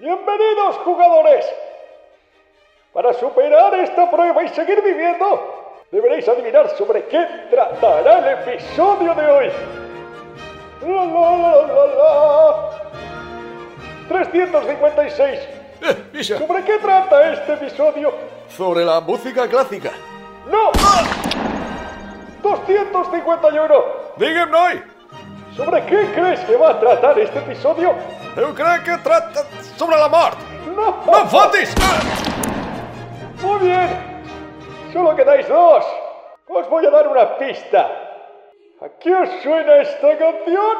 Bienvenidos jugadores. Para superar esta prueba y seguir viviendo, deberéis adivinar sobre qué tratará el episodio de hoy. La, la, la, la, la. 356. Eh, ¿Sobre qué trata este episodio? sobre la música clásica. ¡No! 251. Digue'm, noi, ¿Sobre qué crees que va a tratar este episodio? eu crec que trata sobre la mort. ¡No! No fotis! Muy bien. Solo quedáis dos. Os voy a dar una pista. ¿A qué os suena esta canción?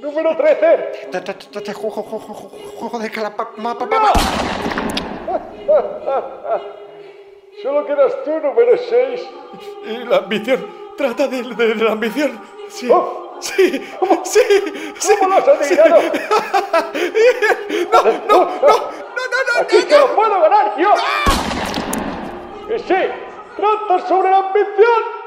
Número 13. Juego de calapa... Solo quedas tú, número 6. Y la ambición, trata de, de- de la ambición. Sí, Oh. Sí, sí, sí. ¿Cómo lo has adivinado? No, no, no, no, no, no. ¡Aquí que lo puedo ganar yo! Y sí, trata sobre la ambición.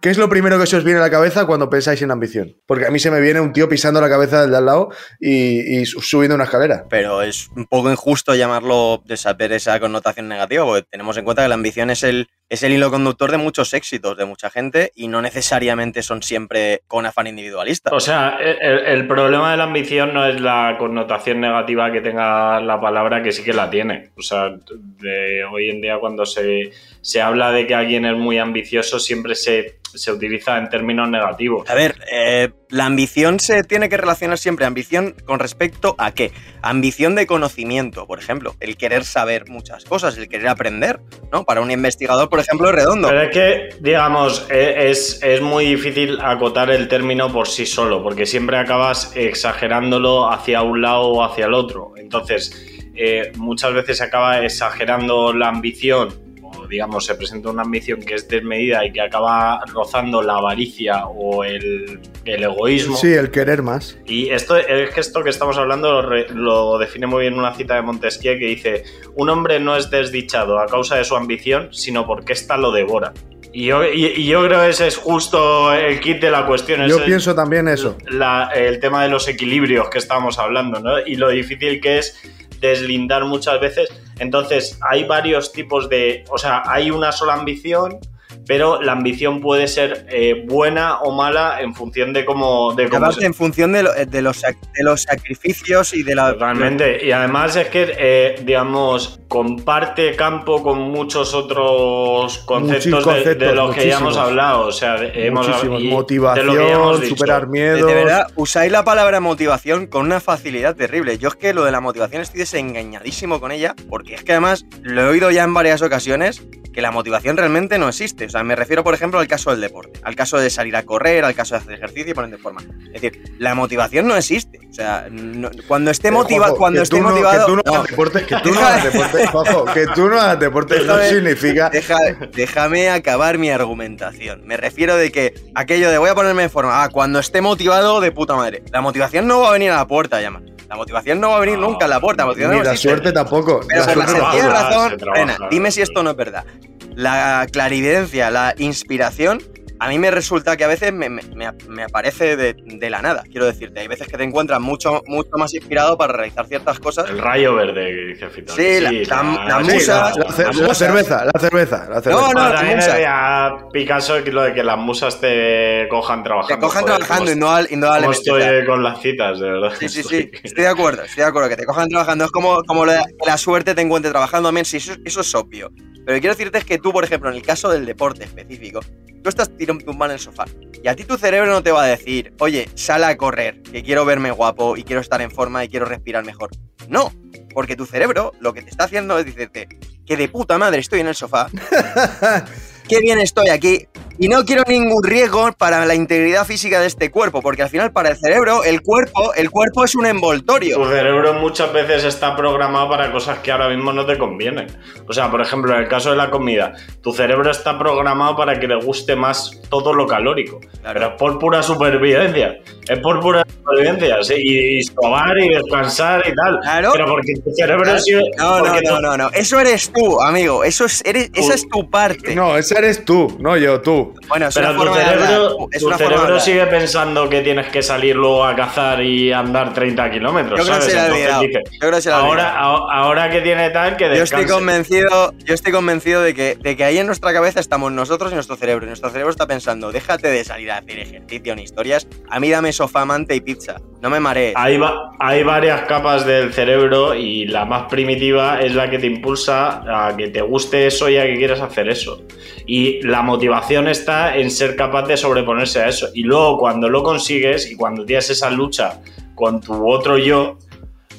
¿Qué es lo primero que se os viene a la cabeza cuando pensáis en ambición? Porque a mí se me viene un tío pisando la cabeza del de al lado y, y su- subiendo una escalera. Pero es un poco injusto llamarlo de saber esa connotación negativa, porque tenemos en cuenta que la ambición es el, es el hilo conductor de muchos éxitos de mucha gente y no necesariamente son siempre con afán individualista. O sea, el, el problema de la ambición no es la connotación negativa que tenga la palabra, que sí que la tiene. O sea, de hoy en día cuando se, se habla de que alguien es muy ambicioso, siempre se, se utiliza en términos negativos. A ver, eh, la ambición se tiene que relacionar siempre. Ambición con respecto a qué? Ambición de conocimiento, por ejemplo. El querer saber muchas cosas, el querer aprender, ¿no? Para un investigador, por ejemplo, redondo. Pero es que, digamos, e- es, es muy difícil acotar el término por sí solo, porque siempre acabas exagerándolo hacia un lado o hacia el otro. Entonces, eh, muchas veces se acaba exagerando la ambición, digamos, se presenta una ambición que es desmedida y que acaba rozando la avaricia o el, el egoísmo. Sí, el querer más. Y esto es que esto que estamos hablando lo, re- lo define muy bien una cita de Montesquieu que dice: Un hombre no es desdichado a causa de su ambición, sino porque ésta lo devora. Y yo, y, y yo creo que ese es justo el kit de la cuestión. Yo es pienso también eso. la- el tema de los equilibrios que estábamos hablando, ¿no? Y lo difícil que es deslindar muchas veces. Entonces, hay varios tipos de. O sea, hay una sola ambición. Pero la ambición puede ser eh, buena o mala en función de cómo, de cómo en función de, lo- de los, sac- de los sacrificios y de la... Totalmente. Y además es que, eh, digamos, comparte campo con muchos otros conceptos, de- los que ya hemos hablado. O sea, hemos Muchísimos. y de lo que ya hemos Motivación, dicho. superar De, miedos. de verdad, usáis la palabra motivación con una facilidad terrible. Yo es que lo de la motivación estoy desengañadísimo con ella, porque es que además lo he oído ya en varias ocasiones que la motivación realmente no existe. O sea, me refiero, por ejemplo, al caso del deporte, al caso de salir a correr, al caso de hacer ejercicio y ponerte en forma. Es decir, la motivación no existe. O sea, no- cuando esté motivado, Ojo, cuando esté no- motivado. Que tú no no. hagas deporte, que tú no hagas deporte, ojo, que tú no hagas deporte no Déjame- significa. Deja- déjame acabar mi argumentación. Me refiero de que aquello de voy a ponerme en forma, ah, cuando esté motivado de puta madre. La motivación no va a venir a la puerta, llama. La motivación no va a venir No, nunca a la puerta. La Ni no la existe. suerte tampoco. Pero La por la sencilla se razón, trabaja. Elena, dime si esto no es verdad. La clarividencia, la inspiración, a mí me resulta que a veces me, me- me- aparece de, de la nada. Quiero decirte, hay veces que te encuentras mucho, mucho más inspirado para realizar ciertas cosas. El rayo verde que dice Fito. Sí, la- la- la Sí, musa- la, la la la cerveza, la cerveza, la cerveza. No, no, Bueno, la también musa. Picasso que lo de que las musas te cojan trabajando. Te cojan joder, trabajando cómo- indudable- cómo indudablemente. estoy o sea, con las citas, de verdad. Sí, sí, Estoy- sí, estoy de acuerdo, estoy de acuerdo, que te cojan trabajando, es como, como lo que la suerte te encuentre trabajando, también, sí, eso, eso es obvio. Pero quiero decirte es que tú, por ejemplo, en el caso del deporte específico, tú estás tirado tumbado en el sofá y a ti tu cerebro no te va a decir, oye, sal a correr, que quiero verme guapo y quiero estar en forma y quiero respirar mejor. No, porque tu cerebro lo que te está haciendo es decirte que de puta madre estoy en el sofá, qué bien estoy aquí y no quiero ningún riesgo para la integridad física de este cuerpo, porque al final para el cerebro el cuerpo, el cuerpo es un envoltorio. Tu cerebro muchas veces está programado para cosas que ahora mismo no te convienen. O sea, por ejemplo, en el caso de la comida, tu cerebro está programado para que le guste más todo lo calórico. Claro. Pero es por pura supervivencia. Es por pura supervivencia. sí, Y, y sobar y descansar y tal. Claro. Pero porque tu cerebro sí- No, no, no, no, no. Eso eres tú, amigo. Eso es, eres, esa es tu parte. No, ese eres tú, no yo, tú. Bueno, es Pero una tu forma de hablar. cerebro, Es tu una forma de cerebro sigue pensando que tienes que salir luego a cazar y andar 30 kilómetros. Yo creo que se le ha Entonces olvidado. dice, Yo creo que se le ha ahora, a- ahora que tiene tal, que Yo estoy convencido, yo estoy convencido de que, de que ahí en nuestra cabeza estamos nosotros y nuestro cerebro. Y nuestro cerebro está pensando, déjate de salir a hacer ejercicio ni historias. A mí dame sofá, mante y pizza. No me marees. Hay, va- hay varias capas del cerebro y la más primitiva es la que te impulsa a que te guste eso y a que quieras hacer eso. Y la motivación está en ser capaz de sobreponerse a eso. Y luego cuando lo consigues y cuando tienes esa lucha con tu otro yo,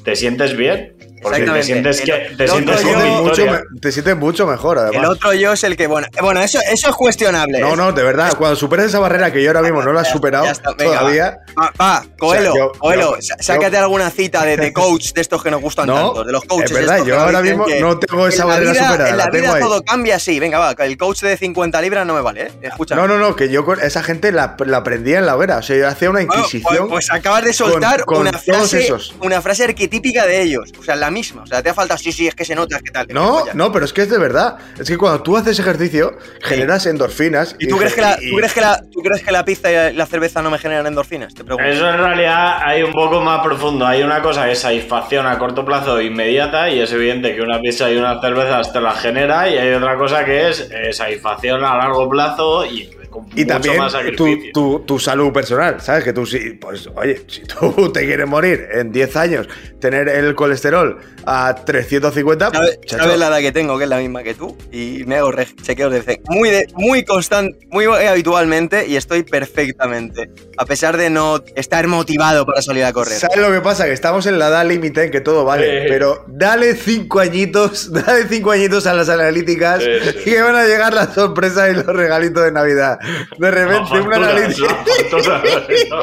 te sientes bien. Porque te sientes, El- que, te el sientes otro con yo- Mucho victoria. me- te sientes mucho mejor, El otro yo es el que, bueno, bueno eso, eso es cuestionable. No, no, de verdad, cuando superes esa barrera que yo ahora mismo no la he superado ya está, venga, todavía. Va, va, Coelho, O sea, yo- Coelho, yo- sácate alguna cita de, de coach de estos que nos gustan No, tanto, de los coaches. es verdad, yo ahora mismo que no tengo esa barrera vida- superada, En la, la tengo vida ahí. todo cambia así, venga, va, el coach de 50 libras no me vale, ¿eh? Escucha. No, no, no, que yo con esa gente la, la aprendía en la hoguera. O sea, yo hacía una Bueno, inquisición. pues, pues acabas de soltar con una, todos frase, esos. una frase arquetípica de ellos. O sea, la misma. O sea, te ha falta, sí, sí, es que se nota, es que tal. No, Gilipollas. no, pero es que es de verdad. Es que cuando tú haces ejercicio, generas endorfinas. ¿Y tú crees, que la, y- tú, crees que la, tú crees que la pizza y la cerveza no me generan endorfinas? Te pregunto. Eso en realidad hay un poco más profundo. Hay una cosa que es satisfacción a corto plazo inmediata y es evidente que una pizza y unas cervezas te la genera y hay otra cosa que es eh, satisfacción a largo plazo y con Y mucho también más tu, sacrificio. tu- tu salud personal, ¿sabes? Que tú sí, pues oye, si tú te quieres morir en 10 años, tener el colesterol a 350, ¿Sabes, pues, la edad que tengo, que es la misma que tú? Y me hago chequeos de fe. Muy, de, muy constante, muy habitualmente y estoy perfectamente. A pesar de no estar motivado para salir a correr. ¿Sabes lo que pasa? Que estamos en la edad límite en que todo vale, pero dale cinco añitos, dale cinco añitos a las analíticas y que van a llegar las sorpresas y los regalitos de Navidad. De repente, una ¿no?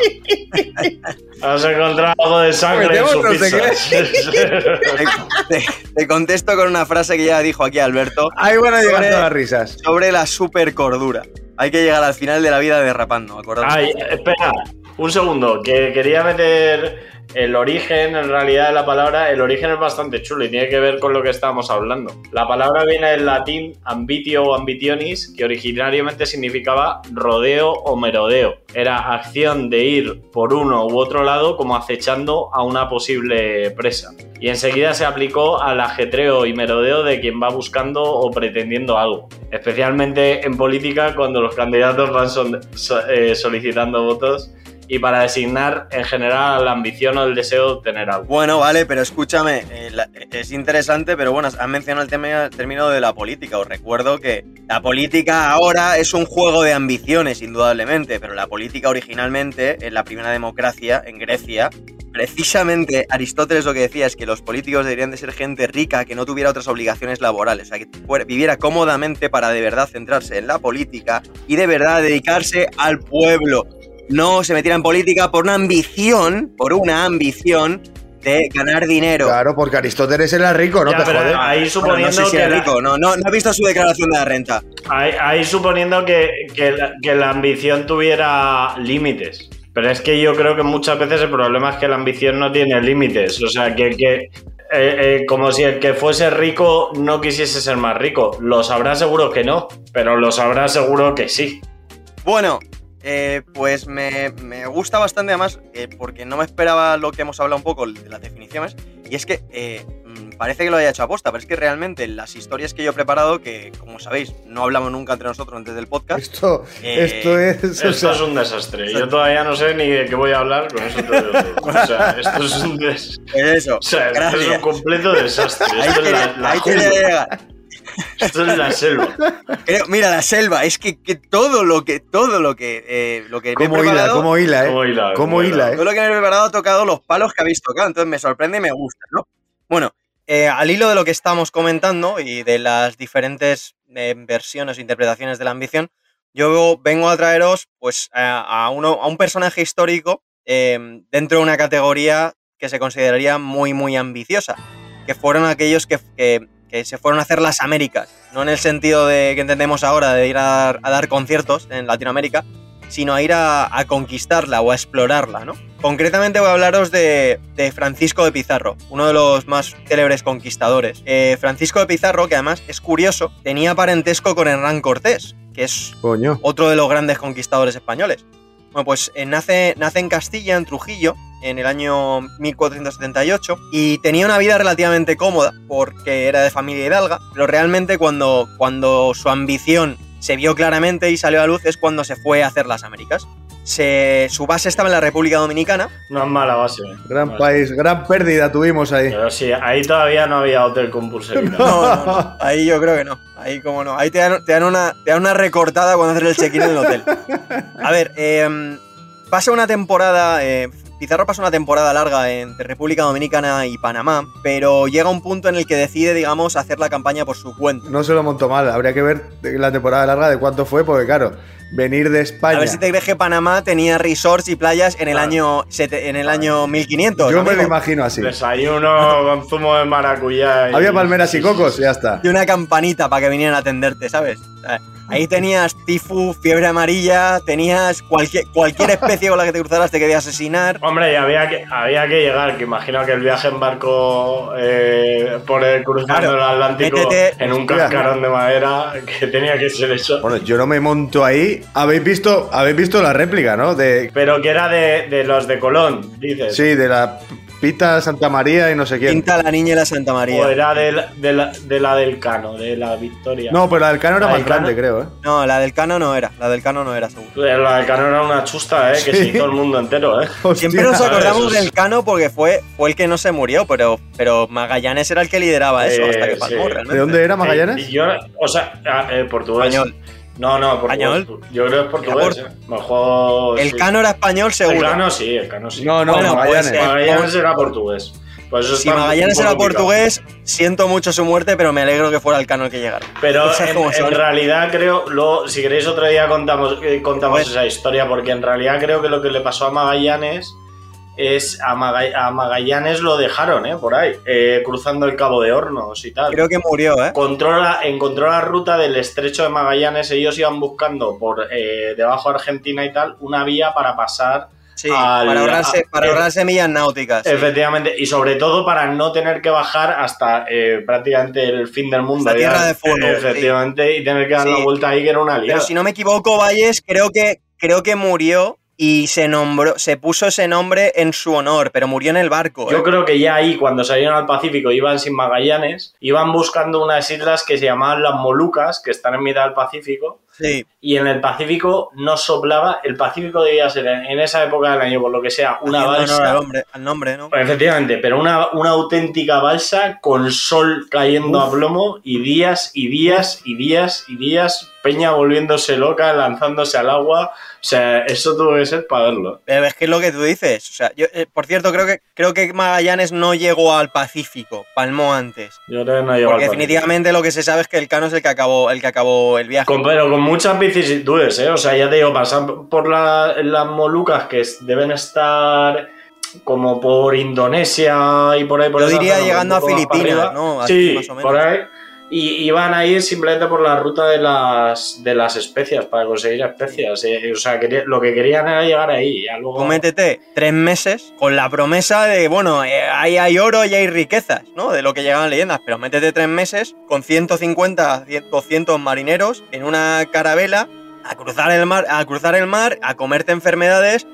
Has encontrado algo de sangre en su pizza. Te, te- te contesto con una frase que ya dijo aquí Alberto Ahí van a llegar Sobre- todas las risas. sobre la supercordura. Hay que llegar al final de la vida derrapando, ¿acordado? Ay, espera, un segundo, que quería meter el origen, en realidad, de la palabra. El origen es bastante chulo y tiene que ver con lo que estábamos hablando. La palabra viene del latín ambitio o ambitionis, que originariamente significaba rodeo o merodeo. Era acción de ir por uno u otro lado como acechando a una posible presa. Y enseguida se aplicó al ajetreo y merodeo de quien va buscando o pretendiendo algo. Especialmente en política, cuando los candidatos van eh, solicitando votos y para designar en general la ambición o el deseo de obtener algo. Bueno, vale, pero escúchame, eh, es interesante, pero bueno, has mencionado el tema- término de la política. Os recuerdo que la política ahora es un juego de ambiciones, indudablemente, pero la política originalmente, en la primera democracia, en Grecia, precisamente Aristóteles lo que decía es que los políticos deberían de ser gente rica que no tuviera otras obligaciones laborales, o sea, que viviera cómodamente para de verdad centrarse en la política y de verdad dedicarse al pueblo. No se metiera en política por una ambición, por una ambición de ganar dinero. Claro, porque Aristóteles era rico, no Ya, te pero jodes. ahí Bueno, suponiendo no sé si que es la- rico, no, no, no he visto su declaración de la renta. Ahí, ahí suponiendo que, que la, que la ambición tuviera límites. Pero es que yo creo que muchas veces el problema es que la ambición no tiene límites. O sea, que, que eh, eh, como si el que fuese rico no quisiese ser más rico. Lo sabrá seguro que no, pero lo sabrá seguro que sí. Bueno, eh, pues me, me gusta bastante además eh, porque no me esperaba lo que hemos hablado un poco de las definiciones y es que eh, mm, parece que lo haya hecho aposta, pero es que realmente las historias que yo he preparado, que como sabéis no hablamos nunca entre nosotros antes del podcast, Esto, Eh, esto es. o Esto sea, es un desastre. Yo todavía no sé ni de qué voy a hablar, con eso te digo todo. O sea, esto es un, des- pues eso, o sea, esto es un completo desastre. Ahí Esto es la, quería- la ahí quería jungla. llegar. Esto es la selva. Creo- mira la selva, es que, que todo lo que todo lo que eh, lo que me he ¿Cómo hila? ¿Cómo hila, eh? ¿Cómo hila? ¿Cómo ¿Cómo hila, hila? eh? todo lo que me he preparado ha tocado los palos que habéis tocado, entonces me sorprende y me gusta, ¿no? Bueno, eh, al hilo de lo que estamos comentando y de las diferentes eh, versiones o interpretaciones de la ambición, yo vengo a traeros pues a, a uno, a un personaje histórico eh, dentro de una categoría que se consideraría muy muy ambiciosa, que fueron aquellos que, que- que se fueron a hacer las Américas, no en el sentido de que entendemos ahora de ir a dar, a dar conciertos en Latinoamérica, sino a ir a, a conquistarla o a explorarla, ¿no? Concretamente voy a hablaros de, de Francisco de Pizarro, uno de los más célebres conquistadores. Eh, Francisco de Pizarro, que además es curioso, tenía parentesco con Hernán Cortés. que es Coño. otro de los grandes conquistadores españoles. Bueno, pues eh, nace, nace en Castilla, en Trujillo, en el año 1478, y tenía una vida relativamente cómoda, porque era de familia hidalga, pero realmente cuando, cuando su ambición se vio claramente y salió a luz es cuando se fue a hacer las Américas. Se- su base estaba en la República Dominicana, No es mala base. ¿eh? Gran Vale. país, gran pérdida tuvimos ahí. Pero sí, ahí todavía no había hotel con. No, no, no. Ahí yo creo que no. Ahí como no. Ahí te dan, te dan una, te dan una recortada cuando haces el check-in en el hotel. A ver, eh, pasa una temporada. eh, Pizarro pasa una temporada larga entre República Dominicana y Panamá, pero llega un punto en el que decide, digamos, hacer la campaña por su cuenta. No se lo montó mal. Habría que ver la temporada larga de cuánto fue, porque claro, venir de España. A ver si te crees que Panamá tenía resorts y playas en el Claro. año en el año 1500. Yo me lo imagino así. Desayuno con zumo de maracuyá. y- Había palmeras y cocos, ya está. de una campanita para que vinieran a atenderte, ¿sabes? Ahí tenías tifus, fiebre amarilla, tenías cualquier, cualquier especie con la que te cruzaras te quería asesinar. Hombre, y había que, había que llegar, que imagino que el viaje en barco eh, por el, cruzando Claro, el Atlántico métete- en un cascarón de madera, que tenía que ser eso. Bueno, yo no me monto ahí. Habéis visto, habéis visto la réplica, ¿no? De Pero que era de, de los de Colón, dices. sí, de la Pita Santa María y no sé quién. Pinta la niña y la Santa O María. era de la, de, la, de la del Cano, de la Victoria. No, pero la del Cano era ¿La más Cano? grande, creo, ¿eh? No, la del Cano no era, la del Cano no era, seguro. La del Cano era una chusta, ¿eh? Que Sí. se hizo el mundo entero, ¿eh? Siempre nos acordamos del Cano porque fue, fue el que no se murió, pero, pero Magallanes era el que lideraba eso Eh, hasta que palmó, sí. realmente. ¿De dónde era Eh, Magallanes? yo, o sea, ah, eh, portugués. Español. No, no, portugués. Español. Yo creo que es portugués. Eh. Mejor. El sí. Cano era español, El seguro. Cano sí, el Cano sí. No, no, Bueno, Magallanes. pues, Magallanes era portugués. Pues eso Si Magallanes era portugués, siento mucho su muerte, pero me alegro que fuera el Cano el que llegara. Pero en, realidad creo, luego, si queréis otro día contamos, eh, contamos esa historia, porque en realidad creo que lo que le pasó a Magallanes es a, a Magallanes lo dejaron, ¿eh? Por ahí, eh, cruzando el Cabo de Hornos y tal. Creo que murió, ¿eh? Controla, encontró la ruta del estrecho de Magallanes, ellos iban buscando por eh, debajo de Argentina y tal una vía para pasar, Sí, al- para ahorrarse, para eh, ahorrarse millas náuticas. sí. efectivamente, y sobre todo para no tener que bajar hasta eh, prácticamente el fin del mundo. Ya, Tierra de Fuego, eh, efectivamente, y tener que dar la vuelta ahí que era una liada. Pero si no me equivoco, Valles, creo que, creo que murió y se nombró, se puso ese nombre en su honor, pero murió en el barco. Yo ¿eh? creo que ya ahí, cuando salieron al Pacífico, iban sin Magallanes, iban buscando unas islas que se llamaban las Molucas, que están en mitad del Pacífico, Sí. y en el Pacífico no soplaba, el Pacífico debía ser en, esa época del año, por lo que sea, una Haciendo balsa. al, hombre, al nombre, ¿no? Efectivamente, pero una, una auténtica balsa con sol cayendo a plomo y días y días y días y días, Peña volviéndose loca, lanzándose al agua. O sea, eso tuvo que ser para verlo. Pero es que es lo que tú dices. O sea, yo, eh, por cierto, creo que, creo que Magallanes no llegó al Pacífico, palmó antes. Yo creo que no llegó Porque al Pacífico. definitivamente lo que se sabe es que el Cano es el que acabó, el que acabó el viaje. Con, pero con muchas vicisitudes, ¿eh? O sea, ya te digo, pasar por la- las Molucas que deben estar como por Indonesia y por ahí. Por Yo diría zona, llegando a Filipinas. ¿no? Así Sí, más o menos. por ahí. Y iban a ir simplemente por la ruta de las, de las especias, para conseguir especias. eh. O sea, quería- lo que querían era llegar ahí. Ya luego... Tú métete tres meses con la promesa de, bueno, eh, ahí hay oro y hay riquezas, ¿no? De lo que llegaban leyendas, pero métete tres meses con 150, 200 marineros en una carabela a cruzar el mar, a cruzar el mar, a comerte enfermedades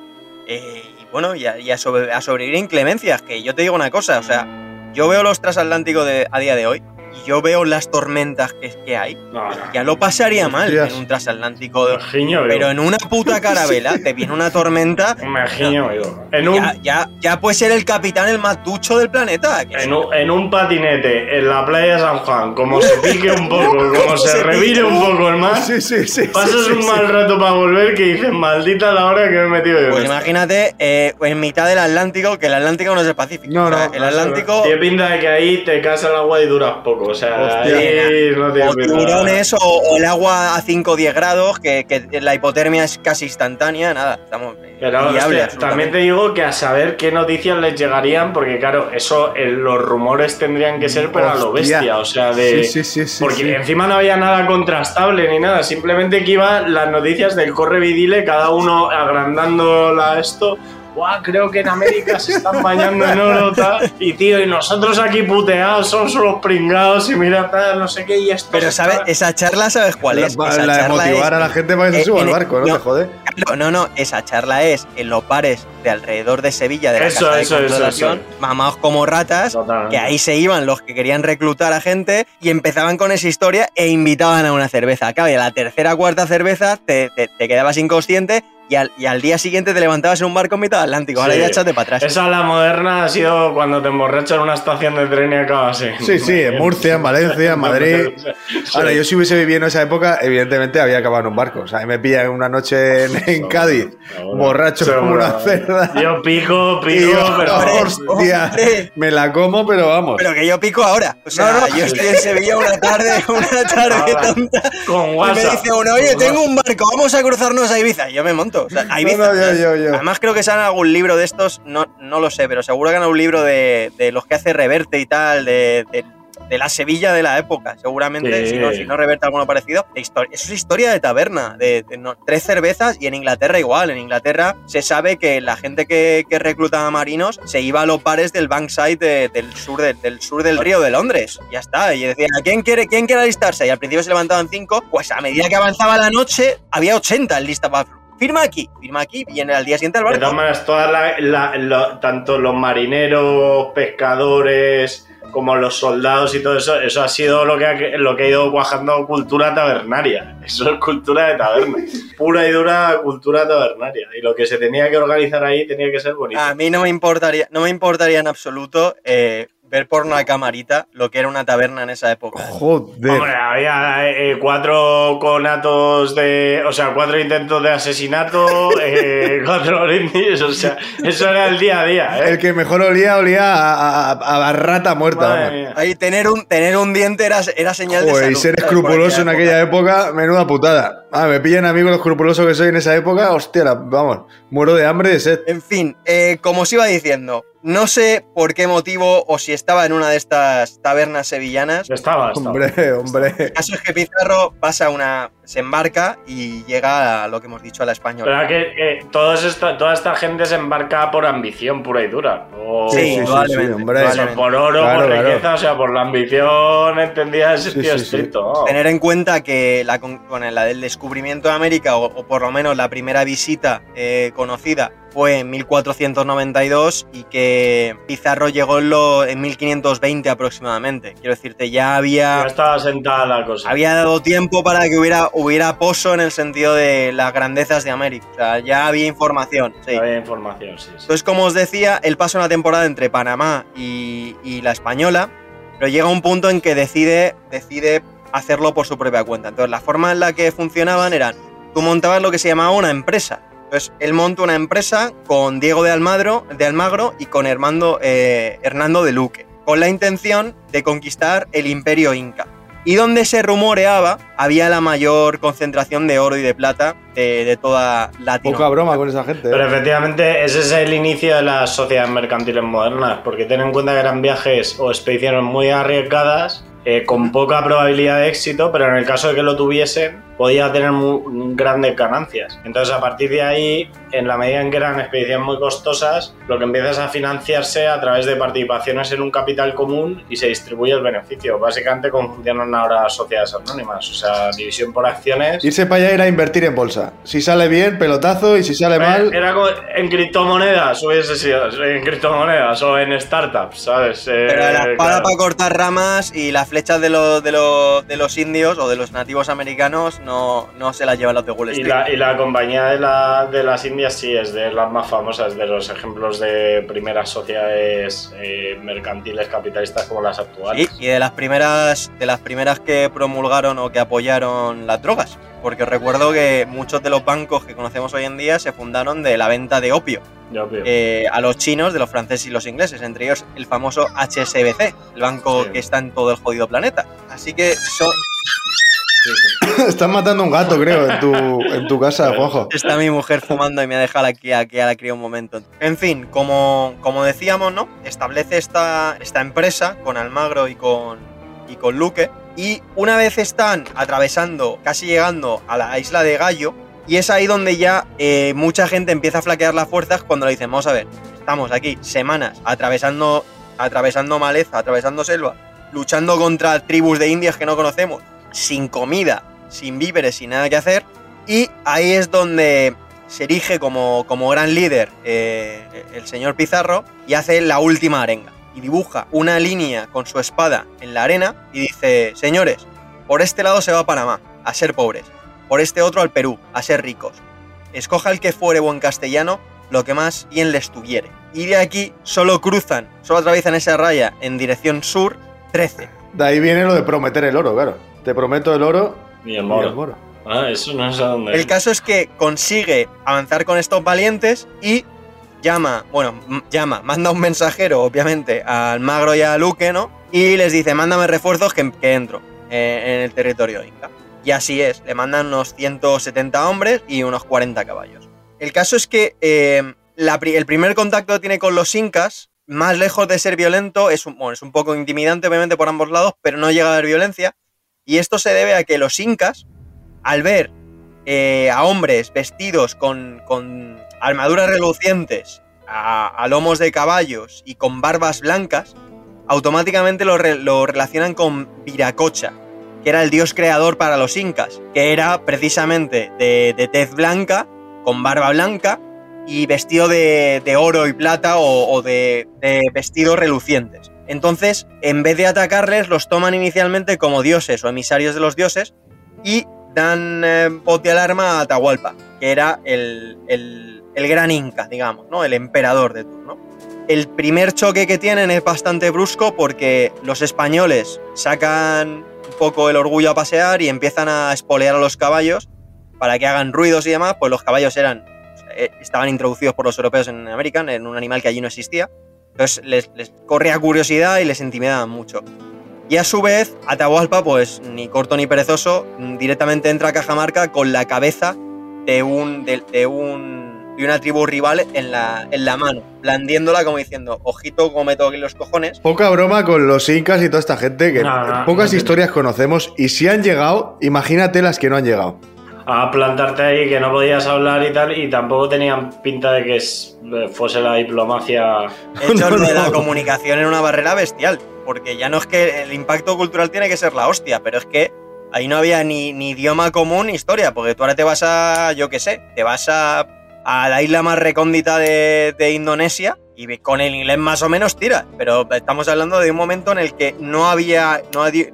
eh, y bueno, y a, y a sobre- a sobrevivir inclemencias. Que yo te digo una cosa, o sea, yo veo los transatlánticos de, a día de hoy y yo veo las tormentas que, que hay. No, no. Ya lo pasaría mal en un transatlántico, de- pero en una puta carabela te viene una tormenta Mejiño, digo. En un, ya, ya, ya puede ser el capitán el más ducho del planeta. En un, en un patinete en la playa de San Juan, como se pique un poco, como se Se revire un poco el mar, Sí, sí, sí. pasas un sí. mal rato para volver que dices, maldita la hora que me he metido yo. Pues esto". imagínate eh, en mitad del Atlántico, que el Atlántico no es el Pacífico. No, O sea, no, el Atlántico Tiene pinta de que ahí te casa el agua y duras poco, o sea, Hostia. ahí no o tiburones o, o el agua a 5 o 10 grados, que, que la hipotermia es casi instantánea, nada, estamos Pero hostia, también te digo que a saber qué noticias les llegarían, porque claro, eso, los rumores tendrían que ser, pero a lo bestia, o sea, de... Sí, sí, sí, sí, Porque sí. encima no había nada contrastable ni nada, simplemente que iban las noticias del corre vidile, cada uno agrandando la esto guau, creo que en América se están bañando en oro, tal. Y tío, y nosotros aquí puteados, somos unos pringados y mira, tal, no sé qué, y esto. Pero ¿sabes? Esa charla, ¿sabes cuál es? La, Esa la de motivar es- a la gente para que se suba al barco, no, no. te jode. No, no, no, esa charla es en los bares de alrededor de Sevilla, de la Eso, casa de eso, eso, controlación, eso. mamados como ratas, Totalmente. que ahí se iban los que querían reclutar a gente y empezaban con esa historia e invitaban a una cerveza. Y a la tercera o cuarta cerveza te, te- te quedabas inconsciente y al, y al día siguiente te levantabas en un barco en mitad del Atlántico. Ahora Sí. ya échate para atrás. Esa la moderna ha sido cuando te emborrachas en una estación de tren y acabas en. Sí, sí, en Murcia, en Valencia, en Madrid. Ahora, yo si hubiese vivido en esa época, evidentemente había acabado en un barco. O sea, me pilla una noche en, en Cádiz, Seguro, borracho como seguro. una cerda. Yo pico, pico, yo, pero. hombre, hostia, hombre. me la como, pero vamos. Pero que yo pico ahora. O sea, No, no. yo estoy en Sevilla una tarde, una tarde Ahora, tonta. Con Y me WhatsApp. dice uno, oye, tengo un barco, vamos a cruzarnos a Ibiza. Y yo me monto. O sea, a Ibiza. No, no, yo, yo, yo. Además, creo que sale algún libro de estos, no, no lo sé, pero seguro que en un libro de, de los que hace Reverte y tal, de, de- de la Sevilla de la época, seguramente, Sí. si, no, si no Reverte alguno parecido. Eso es historia de taberna, de, de no- tres cervezas y en Inglaterra igual. En Inglaterra se sabe que la gente que, que reclutaba marinos se iba a los bares del Bankside de- del, sur de- del sur del río de Londres. Ya está. Y decían, ¿quién quiere, ¿quién quiere alistarse? Y al principio se levantaban cinco, pues a medida que avanzaba la noche, había 80 en lista para firma aquí, firma aquí, y en el día siguiente al De barco. todas maneras, todas la- la- lo- tanto los marineros, pescadores, como los soldados y todo eso, eso ha sido lo que ha, lo que ha ido cuajando cultura tabernaria. Eso es cultura de taberna. Pura y dura cultura tabernaria. Y lo que se tenía que organizar ahí tenía que ser bonito. A mí no me importaría, no me importaría en absoluto eh, ver por una camarita lo que era una taberna en esa época. Joder. Hombre, había eh, cuatro conatos de. O sea, cuatro intentos de asesinato, eh, cuatro brindis, o sea, eso era el día a día, ¿eh? El que mejor olía, olía a, a- a rata muerta. Ahí tener un, tener un diente era, era señal de salud. y ser escrupuloso en aquella época. época, menuda putada. Ah, me pillan a mí con lo escrupuloso que soy en esa época, hostia, la- vamos, muero de hambre y de sed. En fin, eh, como os iba diciendo, no sé por qué motivo o si estaba en una de estas tabernas sevillanas. Estaba, estaba. Hombre, hombre. El caso es que Pizarro pasa una. se embarca y llega a lo que hemos dicho a la española. Pero que eh, todos esta- toda esta gente se embarca por ambición pura y dura. O, Sí, Sí, sí, sí, probablemente, hombre. o sea, probablemente. por oro, Claro, por claro. riqueza, o sea, por la ambición entendida en Sí, sí. Tener en cuenta que la, con, con la del descubrimiento de América, o, o por lo menos la primera visita eh, conocida, fue en 1492 y que Pizarro llegó en, lo- en 1520 aproximadamente. Quiero decirte, ya había, Ya estaba sentada la cosa. había dado tiempo para que hubiera, hubiera pozo en el sentido de las grandezas de América. O sea, ya había información. sí. Había información, sí. sí. Entonces, como os decía, él pasa una temporada entre Panamá y, y la española, pero llega un punto en que decide, decide hacerlo por su propia cuenta. Entonces, la forma en la que funcionaban eran, tú montabas lo que se llamaba una empresa. Entonces, él monta una empresa con Diego de Almagro, de Almagro y con Hernando, eh, Hernando de Luque, con la intención de conquistar el imperio inca. Y donde se rumoreaba, había la mayor concentración de oro y de plata de, de toda Latinoamérica. Poca broma con esa gente. Pero ¿eh? efectivamente ese es el inicio de las sociedades mercantiles modernas, porque ten en cuenta que eran viajes o expediciones muy arriesgadas, eh, con poca probabilidad de éxito, pero en el caso de que lo tuviesen, podía tener muy, grandes ganancias. Entonces a partir de ahí, en la medida en que eran expediciones muy costosas, lo que empieza es a financiarse a través de participaciones en un capital común y se distribuye el beneficio. Básicamente como funcionan ahora las sociedades anónimas, o sea, división por acciones. Irse para allá era invertir en bolsa. Si sale bien, pelotazo, y si sale mal. Era como en criptomonedas, hubiese sido en criptomonedas o en startups, ¿sabes? Eh, Pero la espada claro. para cortar ramas y las flechas de los, de, los, de los indios o de los nativos americanos no, no se las llevan los de Wall Y Street. la, y la compañía de, la- de las Indias sí es de las más famosas, de los ejemplos de primeras sociedades eh, mercantiles capitalistas como las actuales. Sí, y de las primeras de las primeras que promulgaron o que apoyaron las drogas. Porque recuerdo que muchos de los bancos que conocemos hoy en día se fundaron de la venta de opio eh, a los chinos, de los franceses y los ingleses, entre ellos el famoso HSBC, el banco Sí. que está en todo el jodido planeta. Así que son, Sí. Estás matando un gato, creo, en tu, en tu casa, Juanjo. Está mi mujer fumando y me ha dejado aquí, aquí a la cría un momento. En fin, como, como decíamos, ¿no? Establece esta, esta empresa con Almagro y con, y con Luque. Y una vez están atravesando, casi llegando a la isla de Gallo, Y es ahí donde ya eh, mucha gente empieza a flaquear las fuerzas cuando le dicen, vamos a ver, estamos aquí semanas atravesando, atravesando maleza, atravesando selva, luchando contra tribus de indias que no conocemos, sin comida, sin víveres, sin nada que hacer. Y ahí es donde se erige como, como gran líder eh, el señor Pizarro y hace la última arenga. Y dibuja una línea con su espada en la arena y dice, señores, por este lado se va Panamá, a ser pobres. Por este otro al Perú, a ser ricos. Escoja el que fuere buen castellano, lo que más bien les tuviere. Y de aquí solo cruzan, solo atraviesan esa raya en dirección sur 13. De ahí viene lo de prometer el oro, claro. Te prometo el oro Y el y moro. el moro. Ah, eso no a dónde. El caso es que consigue avanzar con estos valientes y llama, bueno, llama, manda un mensajero, obviamente, al Magro y a Luque, ¿no? Y les dice, mándame refuerzos que, que entro eh, en el territorio inca. Y así es, le mandan unos 170 hombres y unos 40 caballos. El caso es que eh, la el primer contacto que tiene con los incas, más lejos de ser violento, es un, bueno, es un poco intimidante, obviamente, por ambos lados, pero no llega a haber violencia. Y esto se debe a que los incas, al ver eh, a hombres vestidos con, armaduras relucientes, a, lomos de caballos y con barbas blancas, automáticamente lo, re- lo relacionan con Viracocha, que era el dios creador para los incas, que era precisamente de, tez blanca, con barba blanca y vestido de, oro y plata o, de vestidos relucientes. Entonces, en vez de atacarles, los toman inicialmente como dioses o emisarios de los dioses y dan eh, de alarma a Atahualpa, que era el, el- el gran inca, digamos, ¿no? El emperador de turno. El primer choque que tienen es bastante brusco porque los españoles sacan un poco el orgullo a pasear y empiezan a espolear a los caballos para que hagan ruidos y demás, pues los caballos eran eh, estaban introducidos por los europeos en América, en un animal que allí no existía. Entonces les, les corría curiosidad y les intimidaban mucho. Y a su vez, Atahualpa, pues ni corto ni perezoso, mm, directamente entra a Cajamarca con la cabeza de un. de, de un. de una tribu rival en la, en la mano, blandiéndola como diciendo, ojito como me toquen los cojones. Poca broma con los incas y toda esta gente que No, no, pocas no. historias conocemos y si han llegado, imagínate las que no han llegado. A plantarte ahí que no podías hablar y tal, y tampoco tenían pinta de que es- fuese la diplomacia. De hecho, No, la comunicación era una barrera bestial, porque ya no es que el impacto cultural tiene que ser la hostia, pero es que ahí no había ni, ni idioma común ni historia, porque tú ahora te vas a, yo qué sé, te vas a, a la isla más recóndita de, de Indonesia y con el inglés más o menos tiras, pero estamos hablando de un momento en el que no había, no había,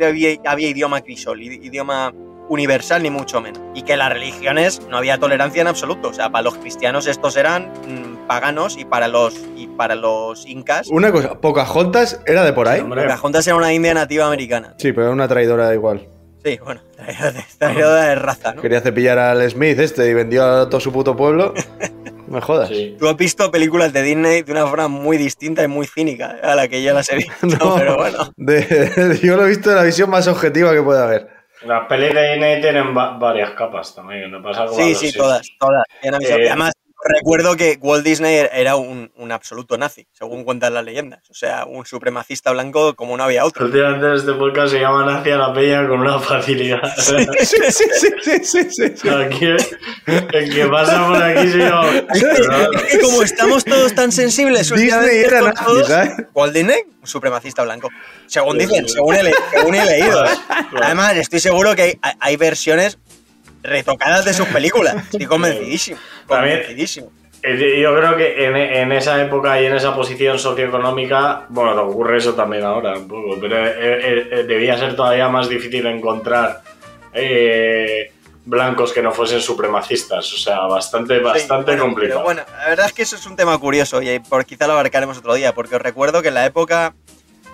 había idioma crisol, idioma universal ni mucho menos. Y que las religiones no había tolerancia en absoluto. O sea, para los cristianos estos eran mm, paganos y para los, y para los incas, Una cosa, Pocahontas era de por ahí. Hombre, Pocahontas era una india nativa americana. Sí, pero era una traidora igual. Sí, bueno, traidora de, traidora de raza, ¿no? Quería cepillar al Smith este y vendió a todo su puto pueblo. Me jodas. sí. Tú has visto películas de Disney de una forma muy distinta y muy cínica a la que yo las he visto, No, pero bueno. de- yo lo he visto de la visión más objetiva que puede haber. Las pelis de Disney tienen va- varias capas también. Me pasa como Sí, sí, todas, todas. Eh, Además, recuerdo que Walt Disney era un, un absoluto nazi, según cuentan las leyendas. O sea, un supremacista blanco como no había otro. Últimamente este podcast se llama Hacia la Peña con una facilidad. Sí, sí, sí, sí, sí, sí, sí. Aquí, el que pasa por aquí se llama. Que como estamos todos tan sensibles Disney era nazi, todos, ¿sabes? Walt Disney, un supremacista blanco. Según dicen, según he, le- según he leído. Además, estoy seguro que hay, hay versiones retocadas de sus películas. Estoy convencidísimo. También- Convencidísimo. Eh, Yo creo que en, en esa época y en esa posición socioeconómica, bueno, te ocurre eso también ahora un poco, pero eh, eh, eh, debía ser todavía más difícil encontrar eh, blancos que no fuesen supremacistas, o sea, bastante, bastante Sí, bueno, complicado. Pero bueno, la verdad es que eso es un tema curioso y por quizá lo abarcaremos otro día, porque os recuerdo que en la época,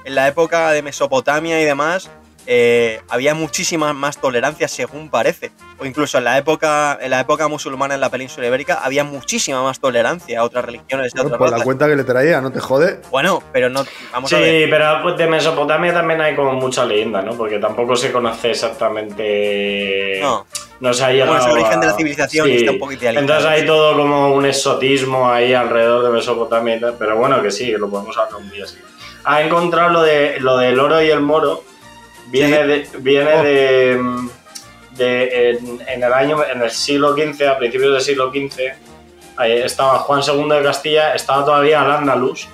en la época de Mesopotamia y demás, eh, había muchísima más tolerancia, según parece. O incluso en la época, en la época musulmana en la península ibérica había muchísima más tolerancia a otras religiones a Bueno, otras por la cuenta que le traía, no te jode. Bueno, pero no. Vamos Sí, a ver. pero pues, de Mesopotamia también hay como mucha leyenda, ¿no? Porque tampoco se conoce exactamente. No. No se ha llegado. Bueno, es el origen a- de la civilización y está un idealizado. Entonces hay todo como un exotismo ahí alrededor de Mesopotamia y tal. Pero bueno, que sí, que lo podemos hablar un día así. Ha encontrado lo, de, lo del oro y el moro. Viene de. Viene Oh. de. mm, de, en, en el año, en el siglo XV, a principios del siglo XV, estaba Juan II de Castilla, estaba todavía al Andalus,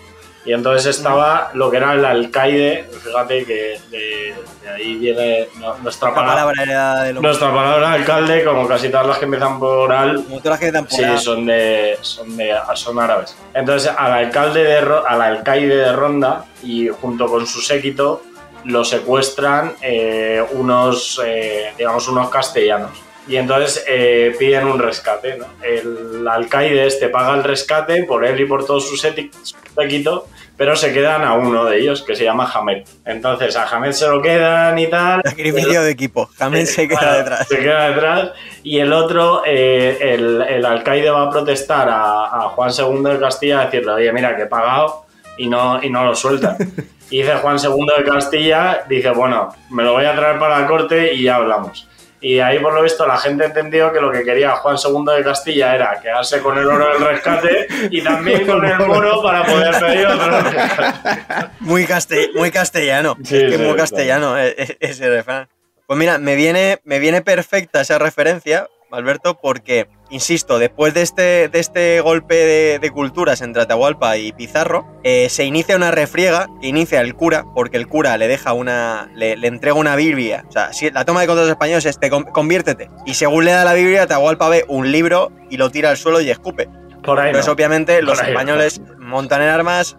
y entonces estaba lo que era el alcaide, fíjate que de, de ahí viene nuestra La palabra. palabra era de lo Nuestra palabra alcalde, como casi todas las que empiezan por al, Como todas las que dan por Sí, A. son de, son de son árabes. Entonces, al alcalde de al alcaide de Ronda y junto con su séquito lo secuestran eh, unos, eh, digamos, unos castellanos. Y entonces eh, piden un rescate. ¿no? El alcaide este paga el rescate por él y por todo su séti- su séquito, pero se quedan a uno de ellos que se llama Hamed. Entonces, a Hamed se lo quedan y tal. Sacrificio de equipo. También se queda Claro, detrás. Se queda detrás. Y el otro, eh, el, el alcaide va a protestar a, a Juan II de Castilla a decirle, oye, mira, que he pagado y no, y no lo suelta. Y dice Juan II de Castilla, dice, bueno, me lo voy a traer para la corte y ya hablamos. Y ahí, por lo visto, la gente entendió que lo que quería Juan II de Castilla era quedarse con el oro del rescate y también con el moro para poder pedir otro rescate. Muy, caste- muy castellano. Sí, es que sí, muy castellano eh, eh, ese refrán. Pues mira, me viene, me viene perfecta esa referencia, Alberto, porque, insisto, después de este, de este golpe de, culturas entre Atahualpa y Pizarro, eh, se inicia una refriega que inicia el cura, porque el cura le deja una. le, entrega una Biblia. O sea, si la toma de contra los españoles es te con- conviértete. Y según le da la Biblia, Atahualpa ve un libro y lo tira al suelo y escupe. Por ahí Entonces, no. obviamente, los ahí no. españoles montan en armas.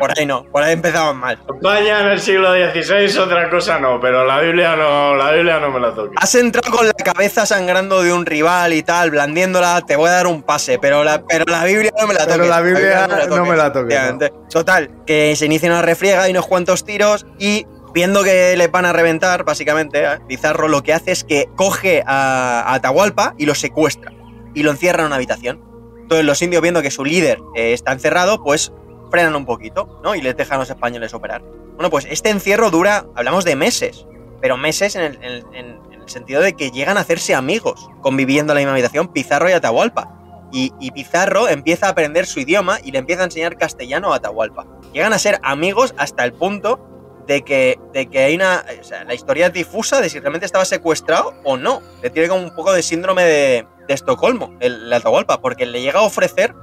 por ahí no, por ahí empezamos mal. España en el siglo XVI, otra cosa no, pero la Biblia no, la Biblia no me la toque. Has entrado con la cabeza sangrando de un rival y tal, blandiéndola, te voy a dar un pase, pero la, pero la Biblia no me la Pero toques. la Biblia no me la Efectivamente. Total, que se inicia una refriega y unos cuantos tiros y viendo que le van a reventar, básicamente, ¿eh? Pizarro lo que hace es que coge a, a Atahualpa y lo secuestra y lo encierra en una habitación. Entonces los indios viendo que su líder eh, está encerrado, pues frenan un poquito, ¿no? Y les dejan a los españoles operar. Bueno, pues este encierro dura, hablamos de meses, pero meses en el, en el- en- en el sentido de que llegan a hacerse amigos, conviviendo en la misma habitación, Pizarro y Atahualpa. Y, y Pizarro empieza a aprender su idioma y le empieza a enseñar castellano a Atahualpa. Llegan a ser amigos hasta el punto de que, de que hay una. O sea, la historia es difusa de si realmente estaba secuestrado o no. Le tiene como un poco de síndrome de, de Estocolmo, el, Atahualpa, porque le llega a ofrecer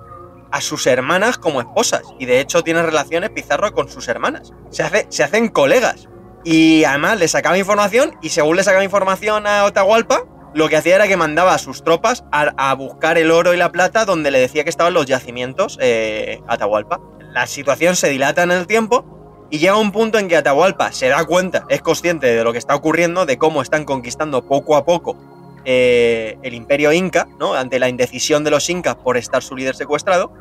a sus hermanas como esposas. Y de hecho tiene relaciones Pizarro con sus hermanas. Se, hace, se hacen colegas. Y además le sacaba información y según le sacaba información a Atahualpa, lo que hacía era que mandaba a sus tropas a, a buscar el oro y la plata donde le decía que estaban los yacimientos eh, Atahualpa. La situación se dilata en el tiempo y llega un punto en que Atahualpa se da cuenta, es consciente de lo que está ocurriendo, de cómo están conquistando poco a poco eh, el imperio inca, ¿no? ante la indecisión de los incas por estar su líder secuestrado,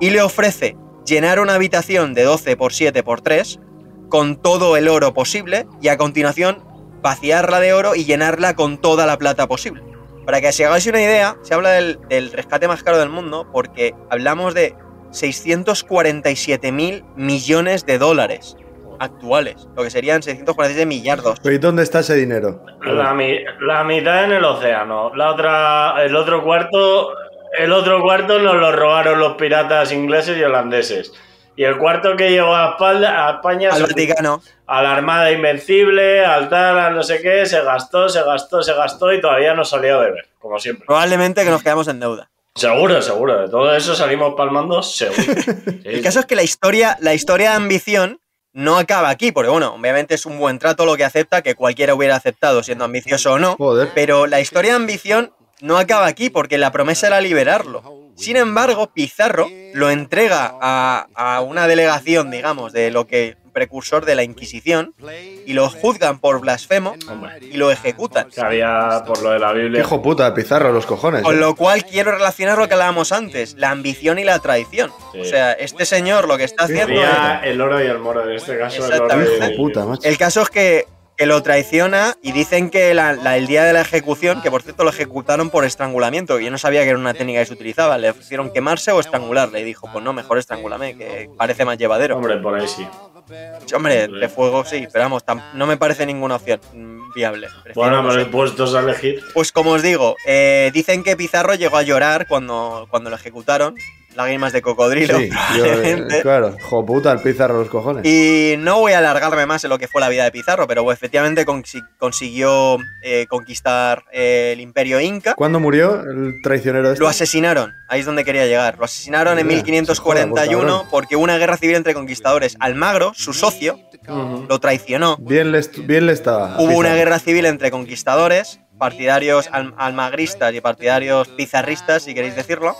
y le ofrece llenar una habitación de 12 por 7 por 3 con todo el oro posible y a continuación vaciarla de oro y llenarla con toda la plata posible. Para que se hagáis una idea, se habla del, del rescate más caro del mundo porque hablamos de 647 mil millones de dólares actuales, lo que serían 647 millardos. ¿Y dónde está ese dinero? La, mi- la mitad en el océano, la otra, el otro cuarto, el otro cuarto nos lo robaron los piratas ingleses y holandeses. Y el cuarto que llegó a, espalda, a España Al Vaticano. a la Armada Invencible, al tal, al no sé qué, se gastó, se gastó, se gastó y todavía no salió de ver, como siempre. Probablemente que nos quedamos en deuda. Seguro, seguro, de todo eso salimos palmando, seguro. El caso es que la historia, la historia de ambición no acaba aquí, porque bueno, obviamente es un buen trato lo que acepta, que cualquiera hubiera aceptado siendo ambicioso o no. Joder. Pero la historia de ambición no acaba aquí, porque la promesa era liberarlo. Sin embargo, Pizarro lo entrega a, a una delegación, digamos, de lo que precursor de la Inquisición, y lo juzgan por blasfemo Hombre, y lo ejecutan. que había por lo de la Biblia. hijo puta, Pizarro, los cojones. Con ¿eh? lo cual quiero relacionar lo que hablábamos antes, la ambición y la traición. Sí. O sea, este señor lo que está haciendo es... Había el oro y el moro, en este caso el oro y Exactamente. Hijo el puta, macho. El caso es que, que lo traiciona y dicen que la- la- el día de la ejecución, que por cierto lo ejecutaron por estrangulamiento, que yo no sabía que era una técnica que se utilizaba, le ofrecieron quemarse o estrangularle y dijo, pues no, mejor estrangulame, que parece más llevadero. Hombre, por ahí sí. Hombre, de fuego sí, pero vamos, no me parece ninguna opción viable. Bueno, sé. puestos a elegir. Pues como os digo, eh, dicen que Pizarro llegó a llorar cuando, cuando lo ejecutaron lágrimas de cocodrilo. Sí, yo, claro, hijo puta, el pizarro los cojones. Y no voy a alargarme más en lo que fue la vida de Pizarro, pero efectivamente consi- consiguió eh, conquistar eh, el imperio inca. ¿Cuándo murió el traicionero este? Lo asesinaron, ahí es donde quería llegar. Lo asesinaron en Mira, 1541 se joda, porque hubo una guerra civil entre conquistadores. Almagro, su socio, lo traicionó. Bien le, bien le estaba. Hubo una guerra civil entre conquistadores, partidarios al- almagristas y partidarios pizarristas, si queréis decirlo.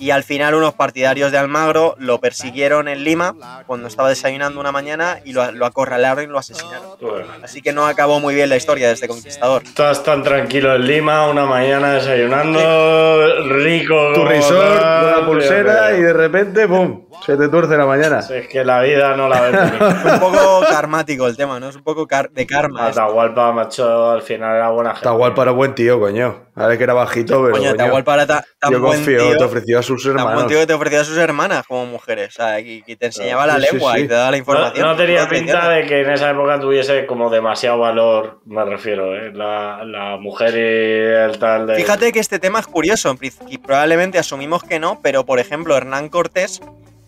Y al final unos partidarios de Almagro lo persiguieron en Lima cuando estaba desayunando una mañana y lo, lo acorralaron y lo asesinaron. Bueno, Así que no acabó muy bien la historia de este conquistador. Estás tan tranquilo en Lima, una mañana desayunando, rico. Tu tal, una pulsera y de repente, ¡pum! Se te tuerce la mañana. Es que la vida no la ves. Es un poco karmático el tema, ¿no? Es un poco car- de karma. esto. Atahualpa, macho, al final era buena gente. Está guapo para buen tío, coño. Ahora que era bajito, pero. Coño, Atahualpa era ta- tan yo buen confío, tío. te ofreció a sus Tan buen tío que te ofrecía a sus hermanas como mujeres. O sea, y, y te enseñaba la Sí, lengua sí. y te daba la No, información. no tenía te pinta de que en esa época tuviese como demasiado valor, me refiero, ¿eh? la, la mujer y el tal de... Fíjate que este tema es curioso, y probablemente asumimos que no, pero por ejemplo, Hernán Cortés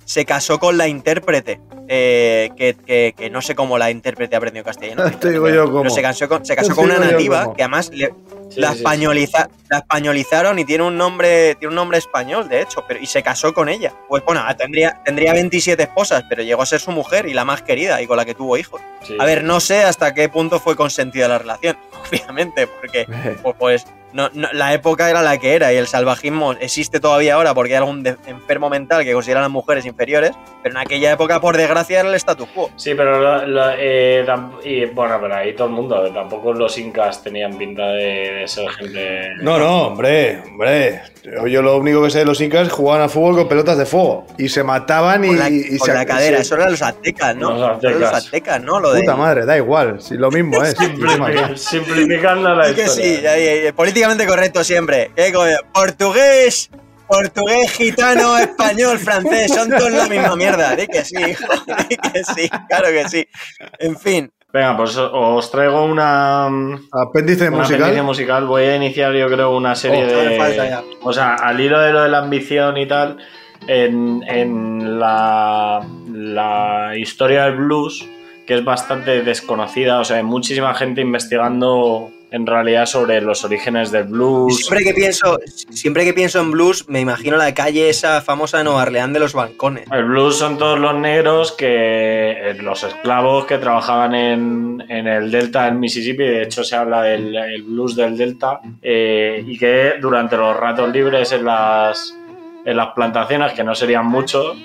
se casó con la intérprete, eh, que, que- que no sé cómo la intérprete aprendió castellano. Te digo yo cómo. Pero se casó con, se casó Te con una nativa que además le- Sí, la, sí, sí. españoliza- la españolizaron y tiene un nombre tiene un nombre español, de hecho, pero y se casó con ella. Pues bueno, tendría, tendría 27 esposas, pero llegó a ser su mujer y la más querida y con la que tuvo hijos. Sí. A ver, no sé hasta qué punto fue consentida la relación, obviamente, porque pues, pues, no, no- la época era la que era y el salvajismo existe todavía ahora porque hay algún enfermo mental que considera a las mujeres inferiores, pero en aquella época, por desgracia, era el status quo. Sí, pero lo- eh, y, bueno, pero ahí todo el mundo, tampoco los incas tenían pinta de, de ser gente... No, no, hombre, hombre. Yo, yo lo único que sé de los incas es jugaban a fútbol con pelotas de fuego. Y se mataban y, Con la, y con se- la cadera, eso eran los aztecas, ¿no? Los aztecas. Los aztecas, ¿no? Lo de, Puta madre, da igual. Si lo mismo es. Simplifi- simplificando la Sí que historia. sí, ahí, políticamente correcto siempre. ¿Qué coño? Portugués, portugués, gitano, español, francés, son todos la misma mierda. Di que sí, hijo, di que sí, claro que sí. En fin, Venga, pues os traigo una, Apéndice una musical. apéndice musical. Voy a iniciar, yo creo, una serie Oh, de. falta ya. O sea, al hilo de lo de la ambición y tal, en, en la, la historia del blues, que es bastante desconocida, o sea, hay muchísima gente investigando en realidad sobre los orígenes del blues. siempre que pienso, siempre que pienso en blues, me imagino la calle esa famosa de Nueva Orleans de los balcones. El blues son todos los negros que eh, los esclavos que trabajaban en, en el delta del Mississippi, de hecho se habla del el blues del delta, eh, y que durante los ratos libres en las, en las plantaciones, que no serían muchos,